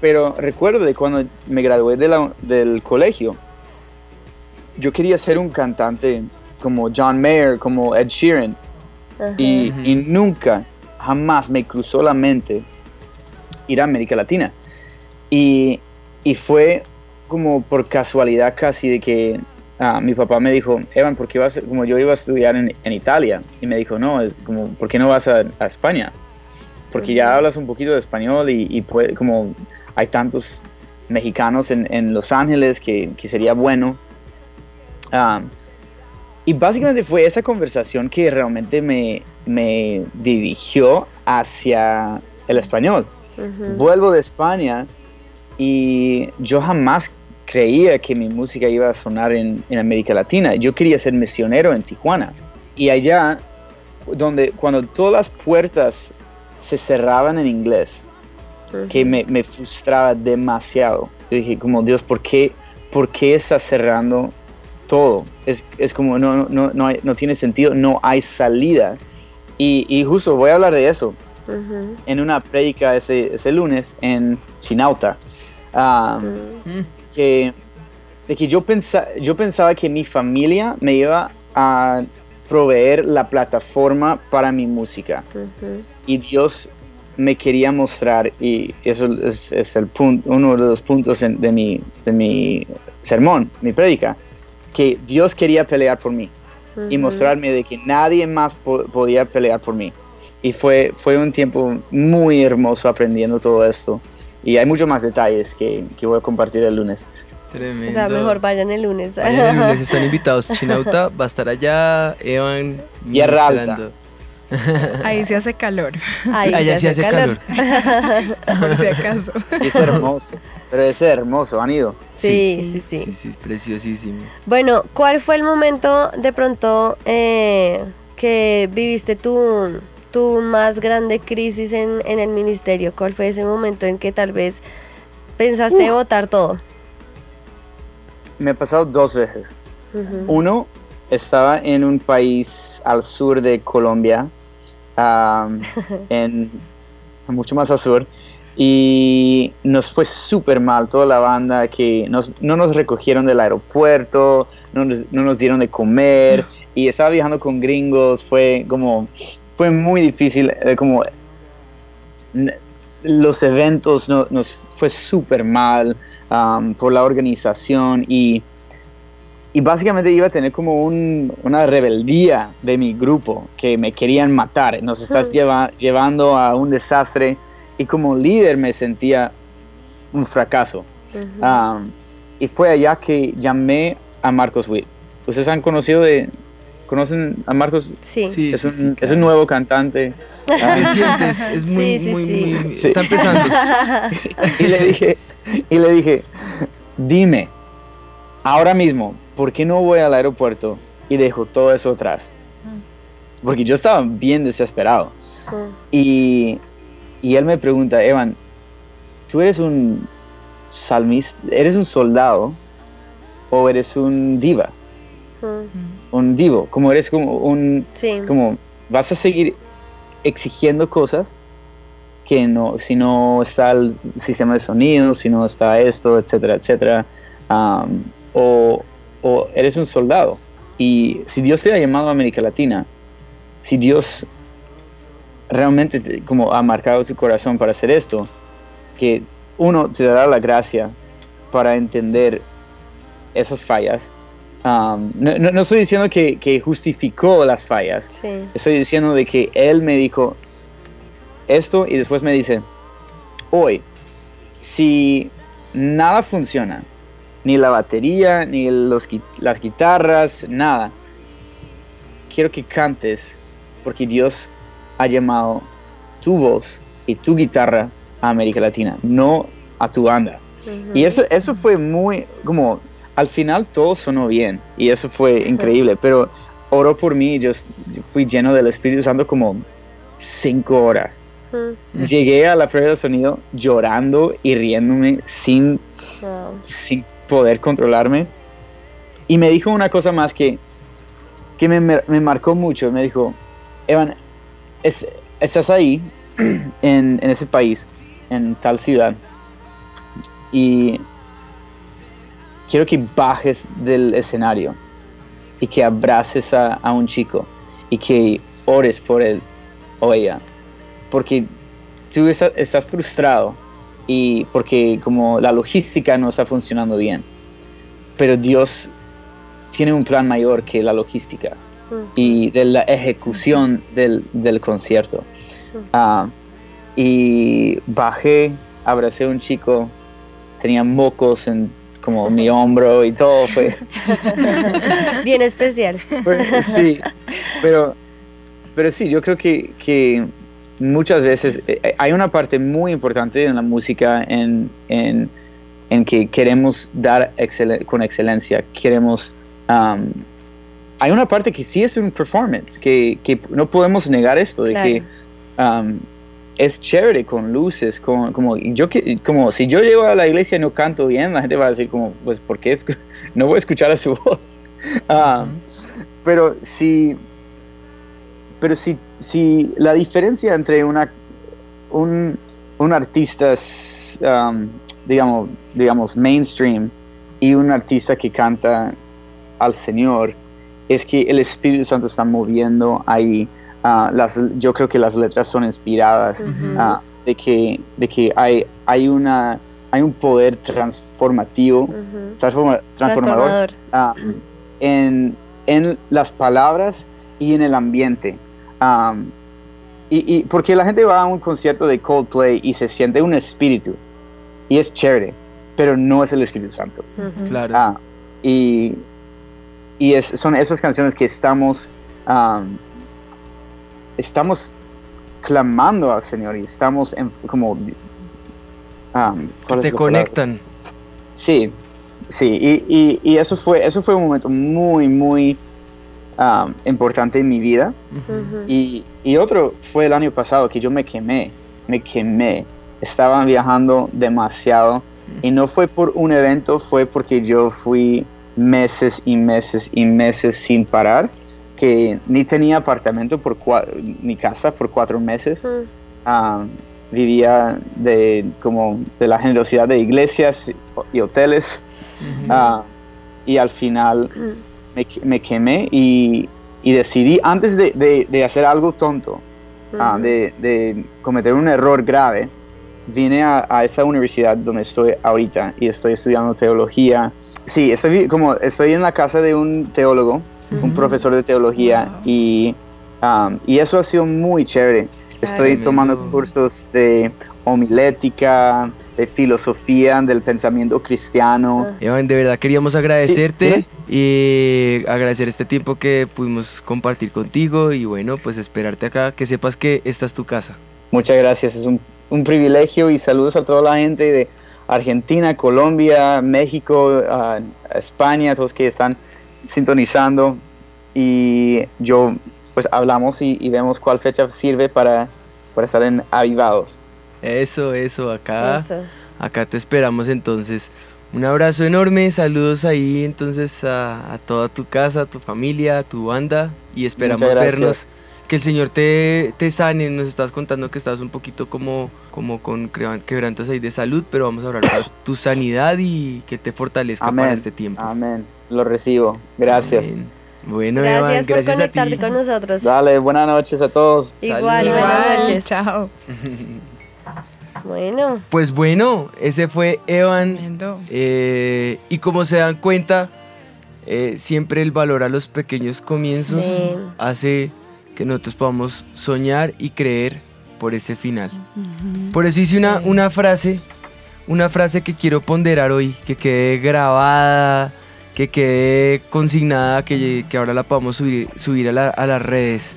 pero recuerdo de cuando me gradué de la- del colegio, yo quería ser un cantante como John Mayer, como Ed Sheeran, Ajá. y, Ujú. y nunca, jamás me cruzó la mente ir a América Latina. Y, y fue como por casualidad casi de que ah, mi papá me dijo, Evan, ¿por qué vas? a-" Como yo iba a estudiar en, en Italia, y me dijo, no, es como, ¿por qué no vas a, a España? Porque ya hablas un poquito de español y, y puede- como hay tantos mexicanos en, en Los Ángeles que, que sería bueno. Ah, y básicamente fue esa conversación que realmente me, me dirigió hacia el español. Vuelvo de España y yo jamás creía que mi música iba a sonar en, en América Latina. Yo quería ser misionero en Tijuana. Y allá, donde cuando todas las puertas se cerraban en inglés, que me, me frustraba demasiado. Yo dije, como Dios, ¿por qué, por qué estás cerrando todo? Es, es como, no, no, no, no, hay- no tiene sentido, no hay salida. Y, y justo voy a hablar de eso Ujú. en una prédica ese, ese lunes en Chinauta. ah, que, de que yo, pensa, yo pensaba que mi familia me iba a proveer la plataforma para mi música Ujú. y Dios me quería mostrar y eso es, es el punto, uno de los puntos en- de, mi, de mi sermón, mi prédica, que Dios quería pelear por mí y Ujú. mostrarme de que nadie más po- podía pelear por mí. Y fue, fue un tiempo muy hermoso aprendiendo todo esto. Y hay muchos más detalles que, que voy a compartir el lunes. Tremendo. O sea, mejor vayan el lunes. Vayan el lunes, *laughs* están invitados. Chinauta va a estar allá, Evan. Tierra Alta. *laughs* Ahí se hace calor, Ahí Allá sí hace calor. *laughs* por si acaso. Es hermoso, pero es hermoso, han ido. Sí, sí, sí, Sí, sí, preciosísimo. Bueno, ¿cuál fue el momento de pronto eh, que viviste tu, tu más grande crisis en, en el ministerio? ¿Cuál fue ese momento en que tal vez pensaste votar todo? Me ha pasado dos veces. Uno, estaba en un país al sur de Colombia, *laughs* en, mucho más al sur, y nos fue súper mal toda la banda, que nos- no nos recogieron del aeropuerto, no nos, no nos dieron de comer, *laughs* y estaba viajando con gringos, fue como, fue muy difícil, eh, como los eventos no- nos fue súper mal por la organización y y básicamente iba a tener como un- una rebeldía de mi grupo que me querían matar. Nos estás lleva- llevando a un desastre y como líder me sentía un fracaso. Um, y fue allá que llamé a Marcos Witt. ¿Ustedes han conocido de... ¿Conocen a Marcos? Sí. Sí, es, sí, un, sí, es claro. un nuevo cantante. Reciente, es, es muy, Sí, sí, muy, sí. muy-. Está empezando. *laughs* y le dije, y le dije, dime, ahora mismo, ¿por qué no voy al aeropuerto y dejo todo eso atrás? Porque yo estaba bien desesperado. Y, y él me pregunta, Evan, ¿tú eres un salmista, eres un soldado o eres un diva? Ujú. Un divo, como eres como un, Sí. como vas a seguir exigiendo cosas que no, si no está el sistema de sonido, si no está esto, etcétera, etcétera, am, o, o eres un soldado. Y si Dios te ha llamado a América Latina, si Dios realmente te- como ha marcado tu corazón para hacer esto, que uno te dará la gracia para entender esas fallas. Um, no, no- no estoy diciendo que, que justificó las fallas, Sí. estoy diciendo de que Él me dijo esto y después me dice, hoy, si nada funciona, ni la batería, ni los, las guitarras, nada, quiero que cantes porque Dios ha llamado tu voz y tu guitarra a América Latina, no a tu banda. Y eso, eso fue muy, como, al final todo sonó bien y eso fue increíble, pero oró por mí yo, yo fui lleno del Espíritu Santo como cinco horas. Llegué a la prueba de sonido llorando y riéndome sin, wow. sin poder controlarme. Y me dijo una cosa más que, que me, marcó mucho. Me dijo, Evan, es- estás ahí *clears throat* en, en ese país, en tal ciudad, y quiero que bajes del escenario y que abraces a, a un chico y que ores por él o ella. Porque tú estás frustrado y porque como la logística no está funcionando bien. Pero Dios tiene un plan mayor que la logística y de la ejecución del, del concierto. Ah, y bajé, abracé a un chico, tenía mocos en como mi *laughs* hombro y todo fue, *laughs* Bien especial. fue- sí, pero, pero sí, yo creo que, que muchas veces eh, hay una parte muy importante en la música en, en, en que queremos dar con excelencia, queremos... um, hay una parte que sí es un performance, que, que no podemos negar esto, de Claro. que um, es chévere con luces, con, como, yo, como si yo llego a la iglesia y no canto bien, la gente va a decir como, pues, ¿por qué *laughs* no voy a escuchar a su voz? *laughs* Ah, Pero si, pero si, si la diferencia entre una, un, un artista, um, digamos, digamos, mainstream y un artista que canta al Señor, es que el Espíritu Santo está moviendo ahí. ah, las, yo creo que las letras son inspiradas, ah, de que, de que hay, hay, una, hay un poder transformativo, transforma- transformador, Transformador. ah, en, en las palabras y en el ambiente. Am, y, y porque la gente va a un concierto de Coldplay y se siente un espíritu, y es chévere, pero no es el Espíritu Santo. Ujú. Claro. Ah, y y es- son esas canciones que estamos, am, estamos clamando al Señor y estamos en- como... am, ¿cuál es Te la palabra? conectan. Sí, sí, y, y- y eso, fue, eso fue un momento muy, muy am, importante en mi vida. Ujú. Y, y otro fue el año pasado que yo me quemé, me quemé. Estaba viajando demasiado y no fue por un evento, fue porque yo fui meses y meses y meses sin parar, que ni tenía apartamento por ni casa por cuatro meses. Mm. Ah, vivía de como de la generosidad de iglesias y hoteles Ah, y al final me, me quemé y, y decidí antes de, de- de hacer algo tonto ah, de, de cometer un error grave vine a, a esa universidad donde estoy ahorita y estoy estudiando teología sí estoy como estoy en la casa de un teólogo un profesor de teología y, um, y eso ha sido muy chévere. Estoy Tremendo. tomando cursos de homilética, de filosofía, del pensamiento cristiano. Evan, de verdad queríamos agradecerte y agradecer este tiempo que pudimos compartir contigo y bueno, pues esperarte acá, que sepas que esta es tu casa. Muchas gracias, es un, un privilegio y saludos a toda la gente de Argentina, Colombia, México, ah, España, todos que están sintonizando y yo pues hablamos y, y vemos cuál fecha sirve para, para estar en avivados. Eso, eso, acá, Eso. acá te esperamos entonces. Un abrazo enorme, saludos ahí entonces a, a toda tu casa, a tu familia, a tu banda y esperamos vernos. Que el Señor te, te sane, nos estás contando que estás un poquito como, como con quebrantos ahí de salud, pero vamos a hablar por *coughs* tu sanidad y que te fortalezca Amén. para este tiempo. Amén. Lo recibo. Gracias. Amén. Bueno, Gracias Evan, por gracias a conectarte ti. con nosotros. Dale, buenas noches a todos. Igual, Saludos. buenas noches. Chao. *laughs* Bueno, Pues bueno, ese fue Evan. Eh, y como se dan cuenta, eh, siempre el valor a los pequeños comienzos hace que nosotros podamos soñar y creer por ese final. Por eso hice una, una frase, una frase que quiero ponderar hoy, que quede grabada, que quede consignada, que, que ahora la podamos subir, subir a, la- a las redes.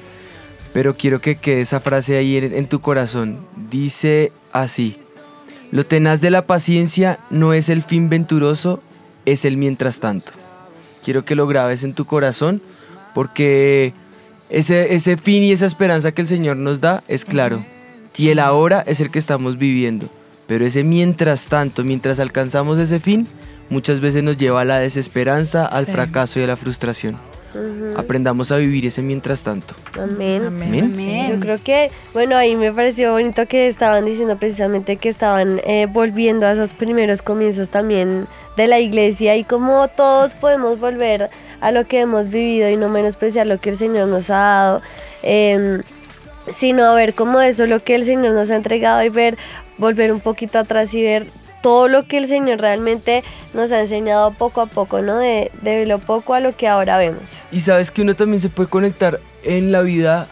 Pero quiero que quede esa frase ahí en, en tu corazón. Dice así. Lo tenaz de la paciencia no es el fin venturoso, es el mientras tanto. Quiero que lo grabes en tu corazón porque ese, ese fin y esa esperanza que el Señor nos da es claro. Y el ahora es el que estamos viviendo. Pero ese mientras tanto, mientras alcanzamos ese fin, muchas veces nos lleva a la desesperanza, al Sí. fracaso y a la frustración. Aprendamos a vivir ese mientras tanto. amén. Amén. Sí. Yo creo que, bueno, ahí me pareció bonito que estaban diciendo precisamente que estaban eh, volviendo a esos primeros comienzos también de la iglesia y como todos podemos volver a lo que hemos vivido y no menospreciar lo que el Señor nos ha dado, em, sino a ver como eso, lo que el Señor nos ha entregado y ver, volver un poquito atrás y ver todo lo que el Señor realmente nos ha enseñado poco a poco, ¿no? De, de lo poco a lo que ahora vemos. Y sabes que uno también se puede conectar en la vida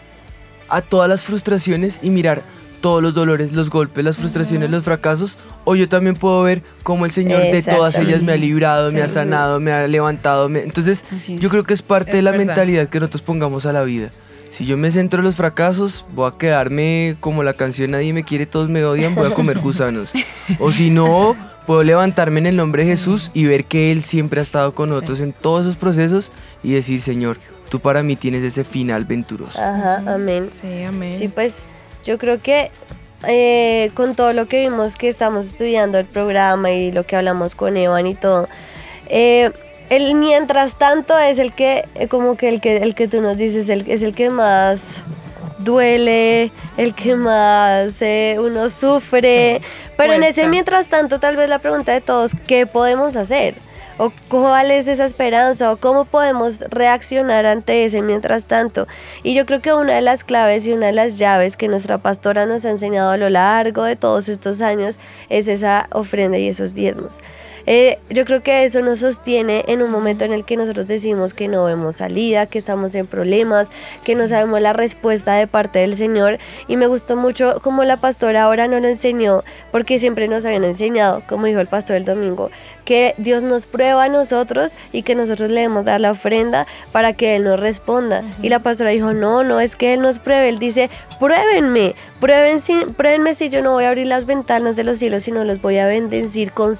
a todas las frustraciones y mirar todos los dolores, los golpes, las frustraciones, los fracasos. O yo también puedo ver cómo el Señor de todas ellas me ha librado, me ha sanado, me ha levantado. me- Entonces, yo creo que es parte Es de la verdad. mentalidad que nosotros pongamos a la vida. Si yo me centro en los fracasos, voy a quedarme como la canción Nadie me quiere, todos me odian, voy a comer gusanos. o si no, puedo levantarme en el nombre de Jesús y ver que Él siempre ha estado con nosotros en todos esos procesos y decir, Señor, tú para mí tienes ese final venturoso. Ajá, amén. Sí, amén. Sí, pues yo creo que eh, con todo lo que vimos que estamos estudiando el programa y lo que hablamos con Evan y todo, eh, el mientras tanto es el que, eh, como que el que, el que tú nos dices, el, es el que más duele, el que más eh, uno sufre, pero en ese mientras tanto tal vez la pregunta de todos, ¿qué podemos hacer? ¿O cuál es esa esperanza? ¿O cómo podemos reaccionar ante ese mientras tanto? Y yo creo que una de las claves y una de las llaves que nuestra pastora nos ha enseñado a lo largo de todos estos años es esa ofrenda y esos diezmos. Eh, yo creo que eso nos sostiene en un momento en el que nosotros decimos que no vemos salida, que estamos en problemas, que no sabemos la respuesta de parte del Señor. Y me gustó mucho como la pastora ahora no lo enseñó, porque siempre nos habían enseñado, como dijo el pastor el domingo, que Dios nos prueba a nosotros y que nosotros le debemos dar la ofrenda para que Él nos responda. Y la pastora dijo, no, no es que Él nos pruebe, Él dice, pruébenme, prueben si, pruébenme si yo no voy a abrir las ventanas de los cielos, sino los voy a bendecir con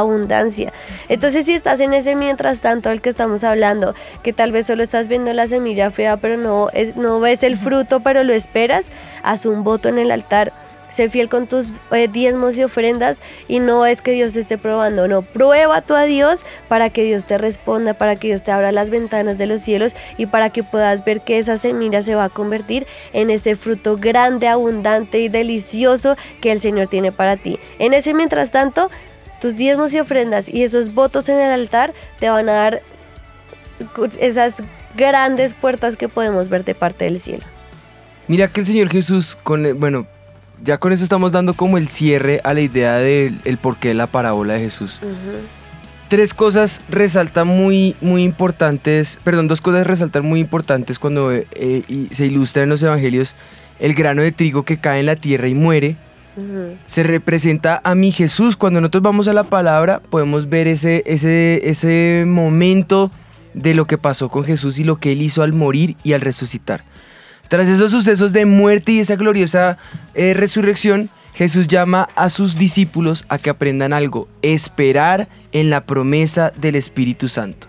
sobreabundancia. Entonces si estás en ese mientras tanto al que estamos hablando, que tal vez solo estás viendo la semilla fea, pero no, es, no ves el fruto, pero lo esperas, haz un voto en el altar. Sé fiel con tus eh, diezmos y ofrendas y no es que Dios te esté probando, no, prueba tú a Dios para que Dios te responda, para que Dios te abra las ventanas de los cielos y para que puedas ver que esa semilla se va a convertir en ese fruto grande, abundante y delicioso que el Señor tiene para ti. En ese mientras tanto, tus diezmos y ofrendas y esos votos en el altar te van a dar esas grandes puertas que podemos ver de parte del cielo. Mira que el Señor Jesús, con, el- bueno, ya con eso estamos dando como el cierre a la idea del el porqué de la parábola de Jesús. Tres cosas resaltan muy, muy importantes, perdón, dos cosas resaltan muy importantes cuando eh, y se ilustra en los evangelios el grano de trigo que cae en la tierra y muere. Se representa a mi Jesús. Cuando nosotros vamos a la palabra, podemos ver ese, ese, ese momento de lo que pasó con Jesús y lo que él hizo al morir y al resucitar. Tras esos sucesos de muerte y esa gloriosa eh, resurrección, Jesús llama a sus discípulos a que aprendan algo, esperar en la promesa del Espíritu Santo.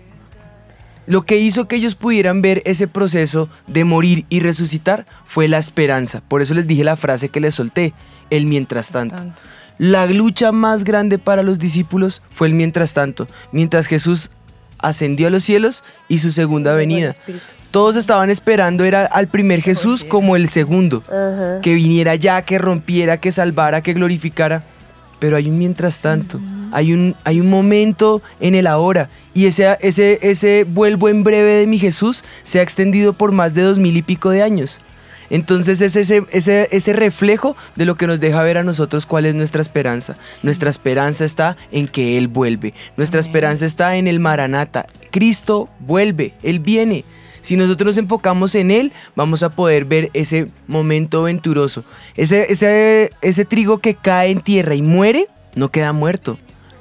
Lo que hizo que ellos pudieran ver ese proceso de morir y resucitar fue la esperanza. Por eso les dije la frase que les solté, el mientras tanto. Tanto. La lucha más grande para los discípulos fue el mientras tanto, mientras Jesús ascendió a los cielos y su segunda venida. Todos estaban esperando era al primer Jesús como el segundo, que viniera ya, que rompiera, que salvara, que glorificara. Pero hay un mientras tanto. hay un, hay un momento en el ahora. Y ese, ese, ese vuelvo en breve de mi Jesús se ha extendido por más de dos mil y pico de años. Entonces es ese, ese, ese reflejo de lo que nos deja ver a nosotros cuál es nuestra esperanza. Nuestra esperanza está en que Él vuelve. Nuestra esperanza está en el Maranata. Cristo vuelve, Él viene. Si nosotros nos enfocamos en Él, vamos a poder ver ese momento venturoso. Ese, ese, ese trigo que cae en tierra y muere, no queda muerto.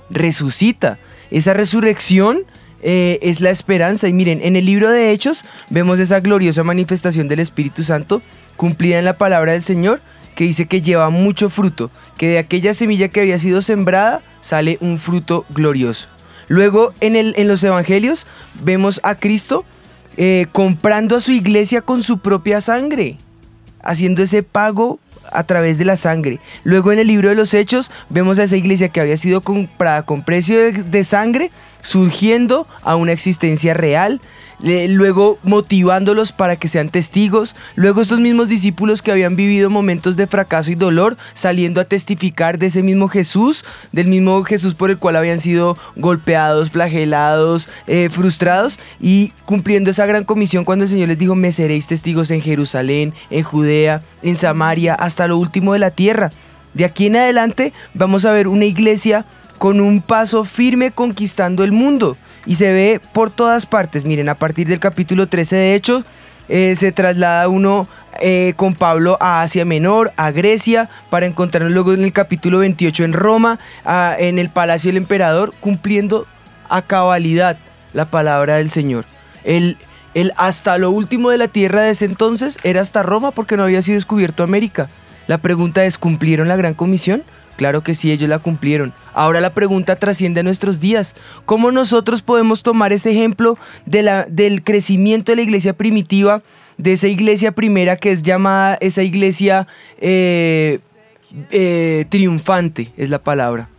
Resucita. Esa resurrección eh, es la esperanza. Y miren, en el libro de Hechos vemos esa gloriosa manifestación del Espíritu Santo cumplida en la palabra del Señor, que dice que lleva mucho fruto, que de aquella semilla que había sido sembrada sale un fruto glorioso. Luego en, el, en los evangelios vemos a Cristo eh, comprando a su iglesia con su propia sangre, haciendo ese pago a través de la sangre. Luego en el libro de los Hechos vemos a esa iglesia que había sido comprada con precio de, de sangre, surgiendo a una existencia real, luego motivándolos para que sean testigos, luego estos mismos discípulos que habían vivido momentos de fracaso y dolor, saliendo a testificar de ese mismo Jesús, del mismo Jesús por el cual habían sido golpeados, flagelados, eh, frustrados y cumpliendo esa gran comisión cuando el Señor les dijo, me seréis testigos en Jerusalén, en Judea, en Samaria, hasta lo último de la tierra. De aquí en adelante vamos a ver una iglesia con un paso firme conquistando el mundo y se ve por todas partes. Miren, a partir del capítulo 13 de Hechos eh, se traslada uno eh, con Pablo a Asia Menor, a Grecia, para encontrarnos luego en el capítulo 28 en Roma, en el palacio del emperador, cumpliendo a cabalidad la palabra del Señor. El, el hasta lo último de la tierra de ese entonces era hasta Roma porque no había sido descubierto América. La pregunta es, ¿cumplieron la gran comisión? Claro que sí, ellos la cumplieron. Ahora la pregunta trasciende a nuestros días. ¿Cómo nosotros podemos tomar ese ejemplo de la, del crecimiento de la iglesia primitiva, de esa iglesia primera que es llamada esa iglesia eh, eh, triunfante, es la palabra?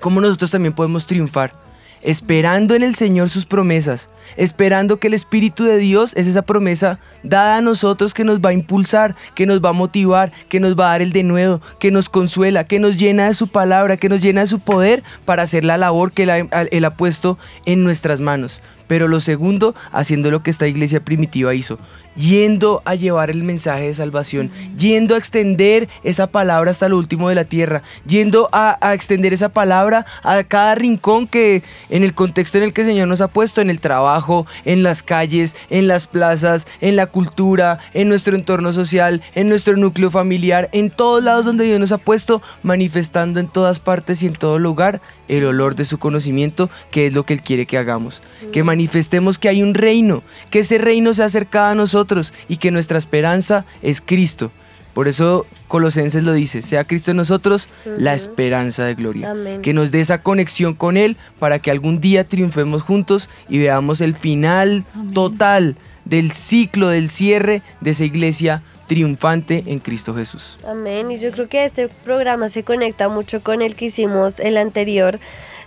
¿Cómo nosotros también podemos triunfar? Esperando en el Señor sus promesas, esperando que el Espíritu de Dios es esa promesa dada a nosotros que nos va a impulsar, que nos va a motivar, que nos va a dar el denuedo, que nos consuela, que nos llena de su palabra, que nos llena de su poder para hacer la labor que Él ha puesto en nuestras manos. Pero lo segundo, haciendo lo que esta iglesia primitiva hizo, yendo a llevar el mensaje de salvación, yendo a extender esa palabra hasta lo último de la tierra, yendo a, extender esa palabra a cada rincón que en el contexto en el que el Señor nos ha puesto, en el trabajo, en las calles, en las plazas, en la cultura, en nuestro entorno social, en nuestro núcleo familiar, en todos lados donde Dios nos ha puesto, manifestando en todas partes y en todo lugar el olor de su conocimiento, que es lo que Él quiere que hagamos. Que manifestemos que hay un reino, que ese reino se ha acercado a nosotros y que nuestra esperanza es Cristo. Por eso Colosenses lo dice, sea Cristo en nosotros la esperanza de gloria. Que nos dé esa conexión con Él para que algún día triunfemos juntos y veamos el final total del ciclo, del cierre de esa iglesia triunfante en Cristo Jesús. Amén. Y yo creo que este programa se conecta mucho con el que hicimos el anterior.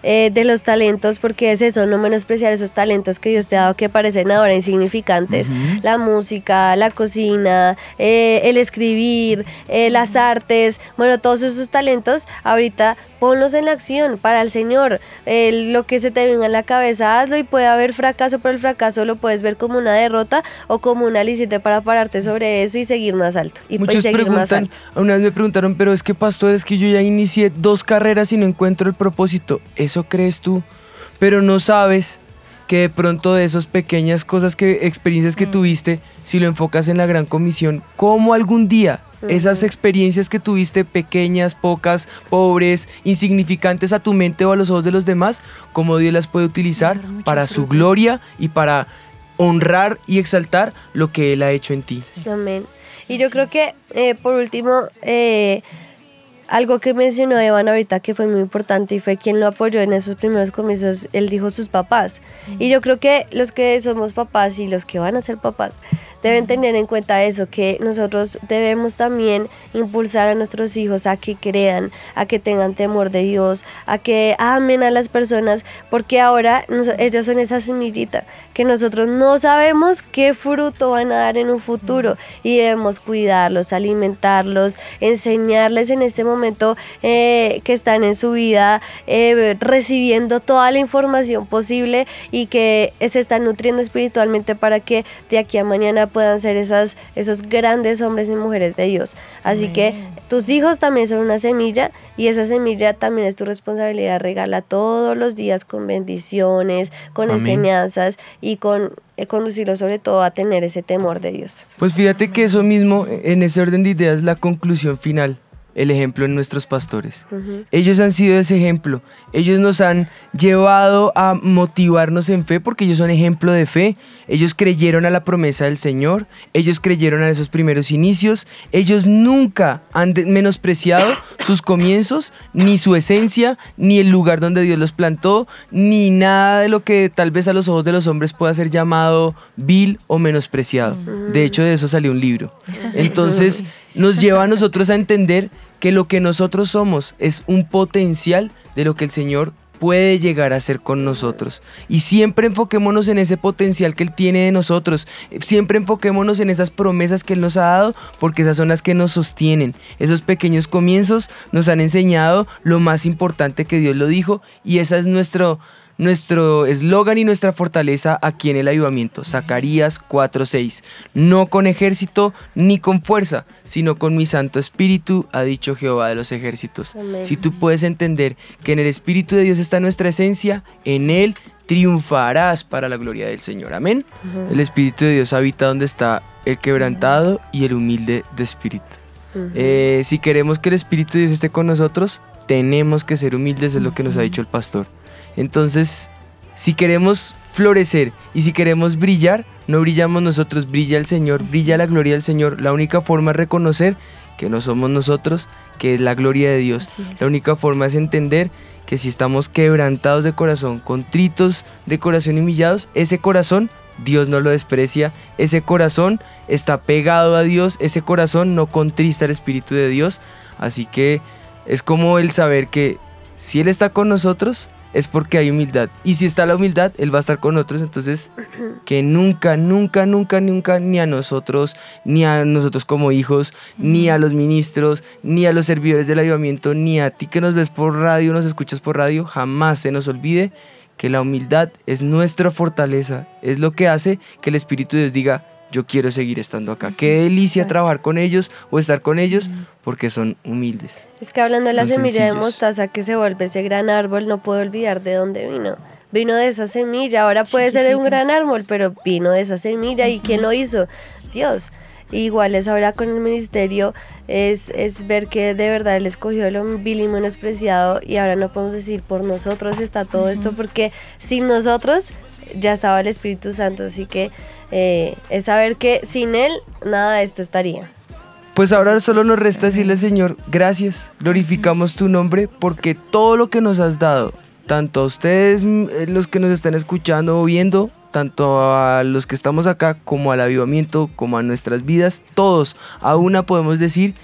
Eh, de los talentos, porque es eso, no menospreciar esos talentos que Dios te ha dado que parecen ahora insignificantes. La música, la cocina, eh, el escribir, eh, las artes, bueno, todos esos talentos ahorita ponlos en la acción para el Señor. lo que se te venga en la cabeza, hazlo y puede haber fracaso, pero el fracaso lo puedes ver como una derrota o como un aliciente para pararte sobre eso y seguir más alto. Y Muchos seguir preguntan, más alto. una vez me preguntaron, pero es que pastor, es que yo ya inicié dos carreras y no encuentro el propósito. Eso crees tú, pero no sabes que de pronto de esas pequeñas cosas que experiencias que tuviste, si lo enfocas en la gran comisión, cómo algún día esas experiencias que tuviste pequeñas, pocas, pobres, insignificantes a tu mente o a los ojos de los demás, cómo Dios las puede utilizar para su gloria y para honrar y exaltar lo que Él ha hecho en ti. Amén. Y yo creo que, eh, por último, eh, algo que mencionó Evan ahorita que fue muy importante y fue quien lo apoyó en esos primeros comienzos, él dijo sus papás. Y yo creo que los que somos papás y los que van a ser papás deben tener en cuenta eso, que nosotros debemos también impulsar a nuestros hijos a que crean, a que tengan temor de Dios, a que amen a las personas, porque ahora ellos son esa semillita que nosotros no sabemos qué fruto van a dar en un futuro y debemos cuidarlos, alimentarlos, enseñarles en este momento momento eh, que están en su vida eh, recibiendo toda la información posible y que se están nutriendo espiritualmente para que de aquí a mañana puedan ser esas, esos grandes hombres y mujeres de Dios. Así que tus hijos también son una semilla y esa semilla también es tu responsabilidad. Regala todos los días con bendiciones, con Amén. enseñanzas y con eh, conducirlo sobre todo a tener ese temor de Dios. Pues fíjate que eso mismo, en ese orden de ideas, la conclusión final, el ejemplo en nuestros pastores. Ellos han sido ese ejemplo. Ellos nos han llevado a motivarnos en fe porque ellos son ejemplo de fe. Ellos creyeron a la promesa del Señor. Ellos creyeron a esos primeros inicios. Ellos nunca han menospreciado sus comienzos, ni su esencia, ni el lugar donde Dios los plantó, ni nada de lo que tal vez a los ojos de los hombres pueda ser llamado vil o menospreciado. De hecho, de eso salió un libro. Entonces, nos lleva a nosotros a entender que lo que nosotros somos es un potencial de lo que el Señor puede llegar a ser con nosotros. Y siempre enfoquémonos en ese potencial que Él tiene de nosotros. Siempre enfoquémonos en esas promesas que Él nos ha dado, porque esas son las que nos sostienen. Esos pequeños comienzos nos han enseñado lo más importante que Dios lo dijo, y esa es nuestro nuestro eslogan y nuestra fortaleza aquí en el avivamiento, Zacarías 4:6. No con ejército ni con fuerza, sino con mi Santo Espíritu, ha dicho Jehová de los ejércitos. Amén. Si tú puedes entender que en el Espíritu de Dios está nuestra esencia, en Él triunfarás para la gloria del Señor. Amén. El Espíritu de Dios habita donde está el quebrantado y el humilde de espíritu. Eh, si queremos que el Espíritu de Dios esté con nosotros, tenemos que ser humildes, es lo que nos ha dicho el pastor. Entonces, si queremos florecer y si queremos brillar, no brillamos nosotros, brilla el Señor, brilla la gloria del Señor. La única forma es reconocer que no somos nosotros, que es la gloria de Dios. La única forma es entender que si estamos quebrantados de corazón, contritos de corazón y humillados, ese corazón Dios no lo desprecia, ese corazón está pegado a Dios, ese corazón no contrista el Espíritu de Dios. Así que es como el saber que si Él está con nosotros, es porque hay humildad. Y si está la humildad, Él va a estar con nosotros. Entonces, que nunca, nunca, nunca, nunca, ni a nosotros, ni a nosotros como hijos, ni a los ministros, ni a los servidores del avivamiento, ni a ti que nos ves por radio, nos escuchas por radio, jamás se nos olvide que la humildad es nuestra fortaleza, es lo que hace que el Espíritu de Dios diga, yo quiero seguir estando acá. Qué delicia trabajar con ellos o estar con ellos porque son humildes. Es que hablando de la semilla de mostaza que se vuelve ese gran árbol, no puedo olvidar de dónde vino. Vino de esa semilla, ahora puede ser un gran árbol, pero vino de esa semilla. ¿Y quién lo hizo? Dios. Igual es ahora con el ministerio, es, es ver que de verdad Él escogió lo vil y menospreciado y ahora no podemos decir por nosotros está todo esto porque sin nosotros ya estaba el Espíritu Santo, así que eh, es saber que sin Él nada de esto estaría. Pues ahora solo nos resta decirle al Señor, gracias, glorificamos tu nombre porque todo lo que nos has dado, tanto a ustedes mm, eh, los que nos están escuchando o viendo, tanto a los que estamos acá como al avivamiento, como a nuestras vidas, todos a una podemos decir,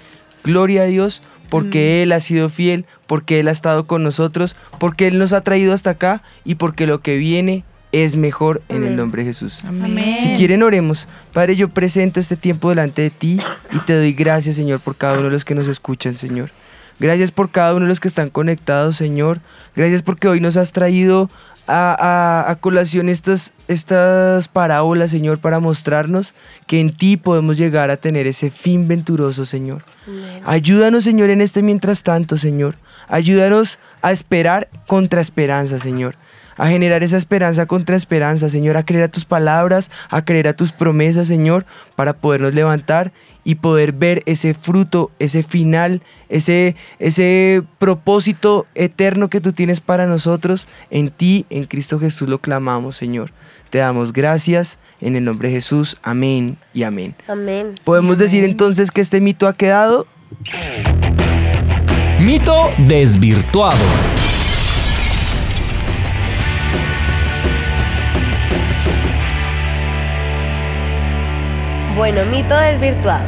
gloria a Dios porque Él ha sido fiel, porque Él ha estado con nosotros, porque Él nos ha traído hasta acá y porque lo que viene es mejor en el nombre de Jesús. Amén. Si quieren, oremos. Padre, yo presento este tiempo delante de ti y te doy gracias, Señor, por cada uno de los que nos escuchan, Señor. Gracias por cada uno de los que están conectados, Señor. Gracias porque hoy nos has traído a, a- a colación estas, estas parábolas, Señor, para mostrarnos que en ti podemos llegar a tener ese fin venturoso, Señor. Ayúdanos, Señor, en este mientras tanto, Señor. Ayúdanos a esperar contra esperanza, Señor. A generar esa esperanza contra esperanza, Señor. A creer a tus palabras, a creer a tus promesas, Señor, para podernos levantar y poder ver ese fruto, ese final, ese, ese propósito eterno que tú tienes para nosotros. En ti, en Cristo Jesús, lo clamamos, Señor. Te damos gracias en el nombre de Jesús. Amén y amén. Amén. Podemos decir entonces que este mito ha quedado Mito desvirtuado. Bueno, mito desvirtuado.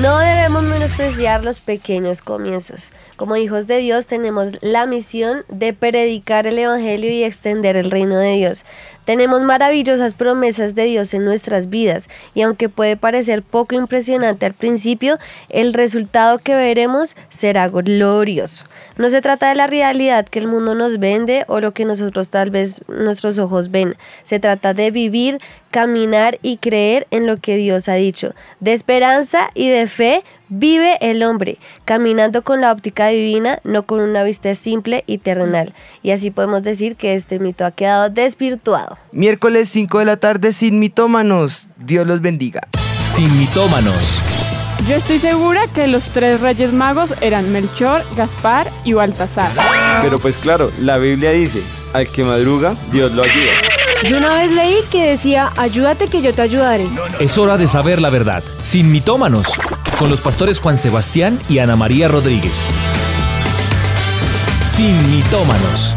No debemos menospreciar los pequeños comienzos. Como hijos de Dios tenemos la misión de predicar el Evangelio y extender el reino de Dios. Tenemos maravillosas promesas de Dios en nuestras vidas y aunque puede parecer poco impresionante al principio, el resultado que veremos será glorioso. No se trata de la realidad que el mundo nos vende o lo que nosotros tal vez nuestros ojos ven. Se trata de vivir, caminar y creer en lo que Dios ha dicho. De esperanza y de fe vive el hombre, caminando con la óptica divina, no con una vista simple y terrenal. Y así podemos decir que este mito ha quedado desvirtuado. Miércoles 5 de la tarde sin mitómanos. Dios los bendiga. Sin mitómanos. Yo estoy segura que los tres reyes magos eran Melchor, Gaspar y Baltasar. Pero pues claro, la Biblia dice, al que madruga, Dios lo ayuda. Yo una vez leí que decía, ayúdate que yo te ayudaré. Es hora de saber la verdad. Sin mitómanos. Con los pastores Juan Sebastián y Ana María Rodríguez. Sin mitómanos.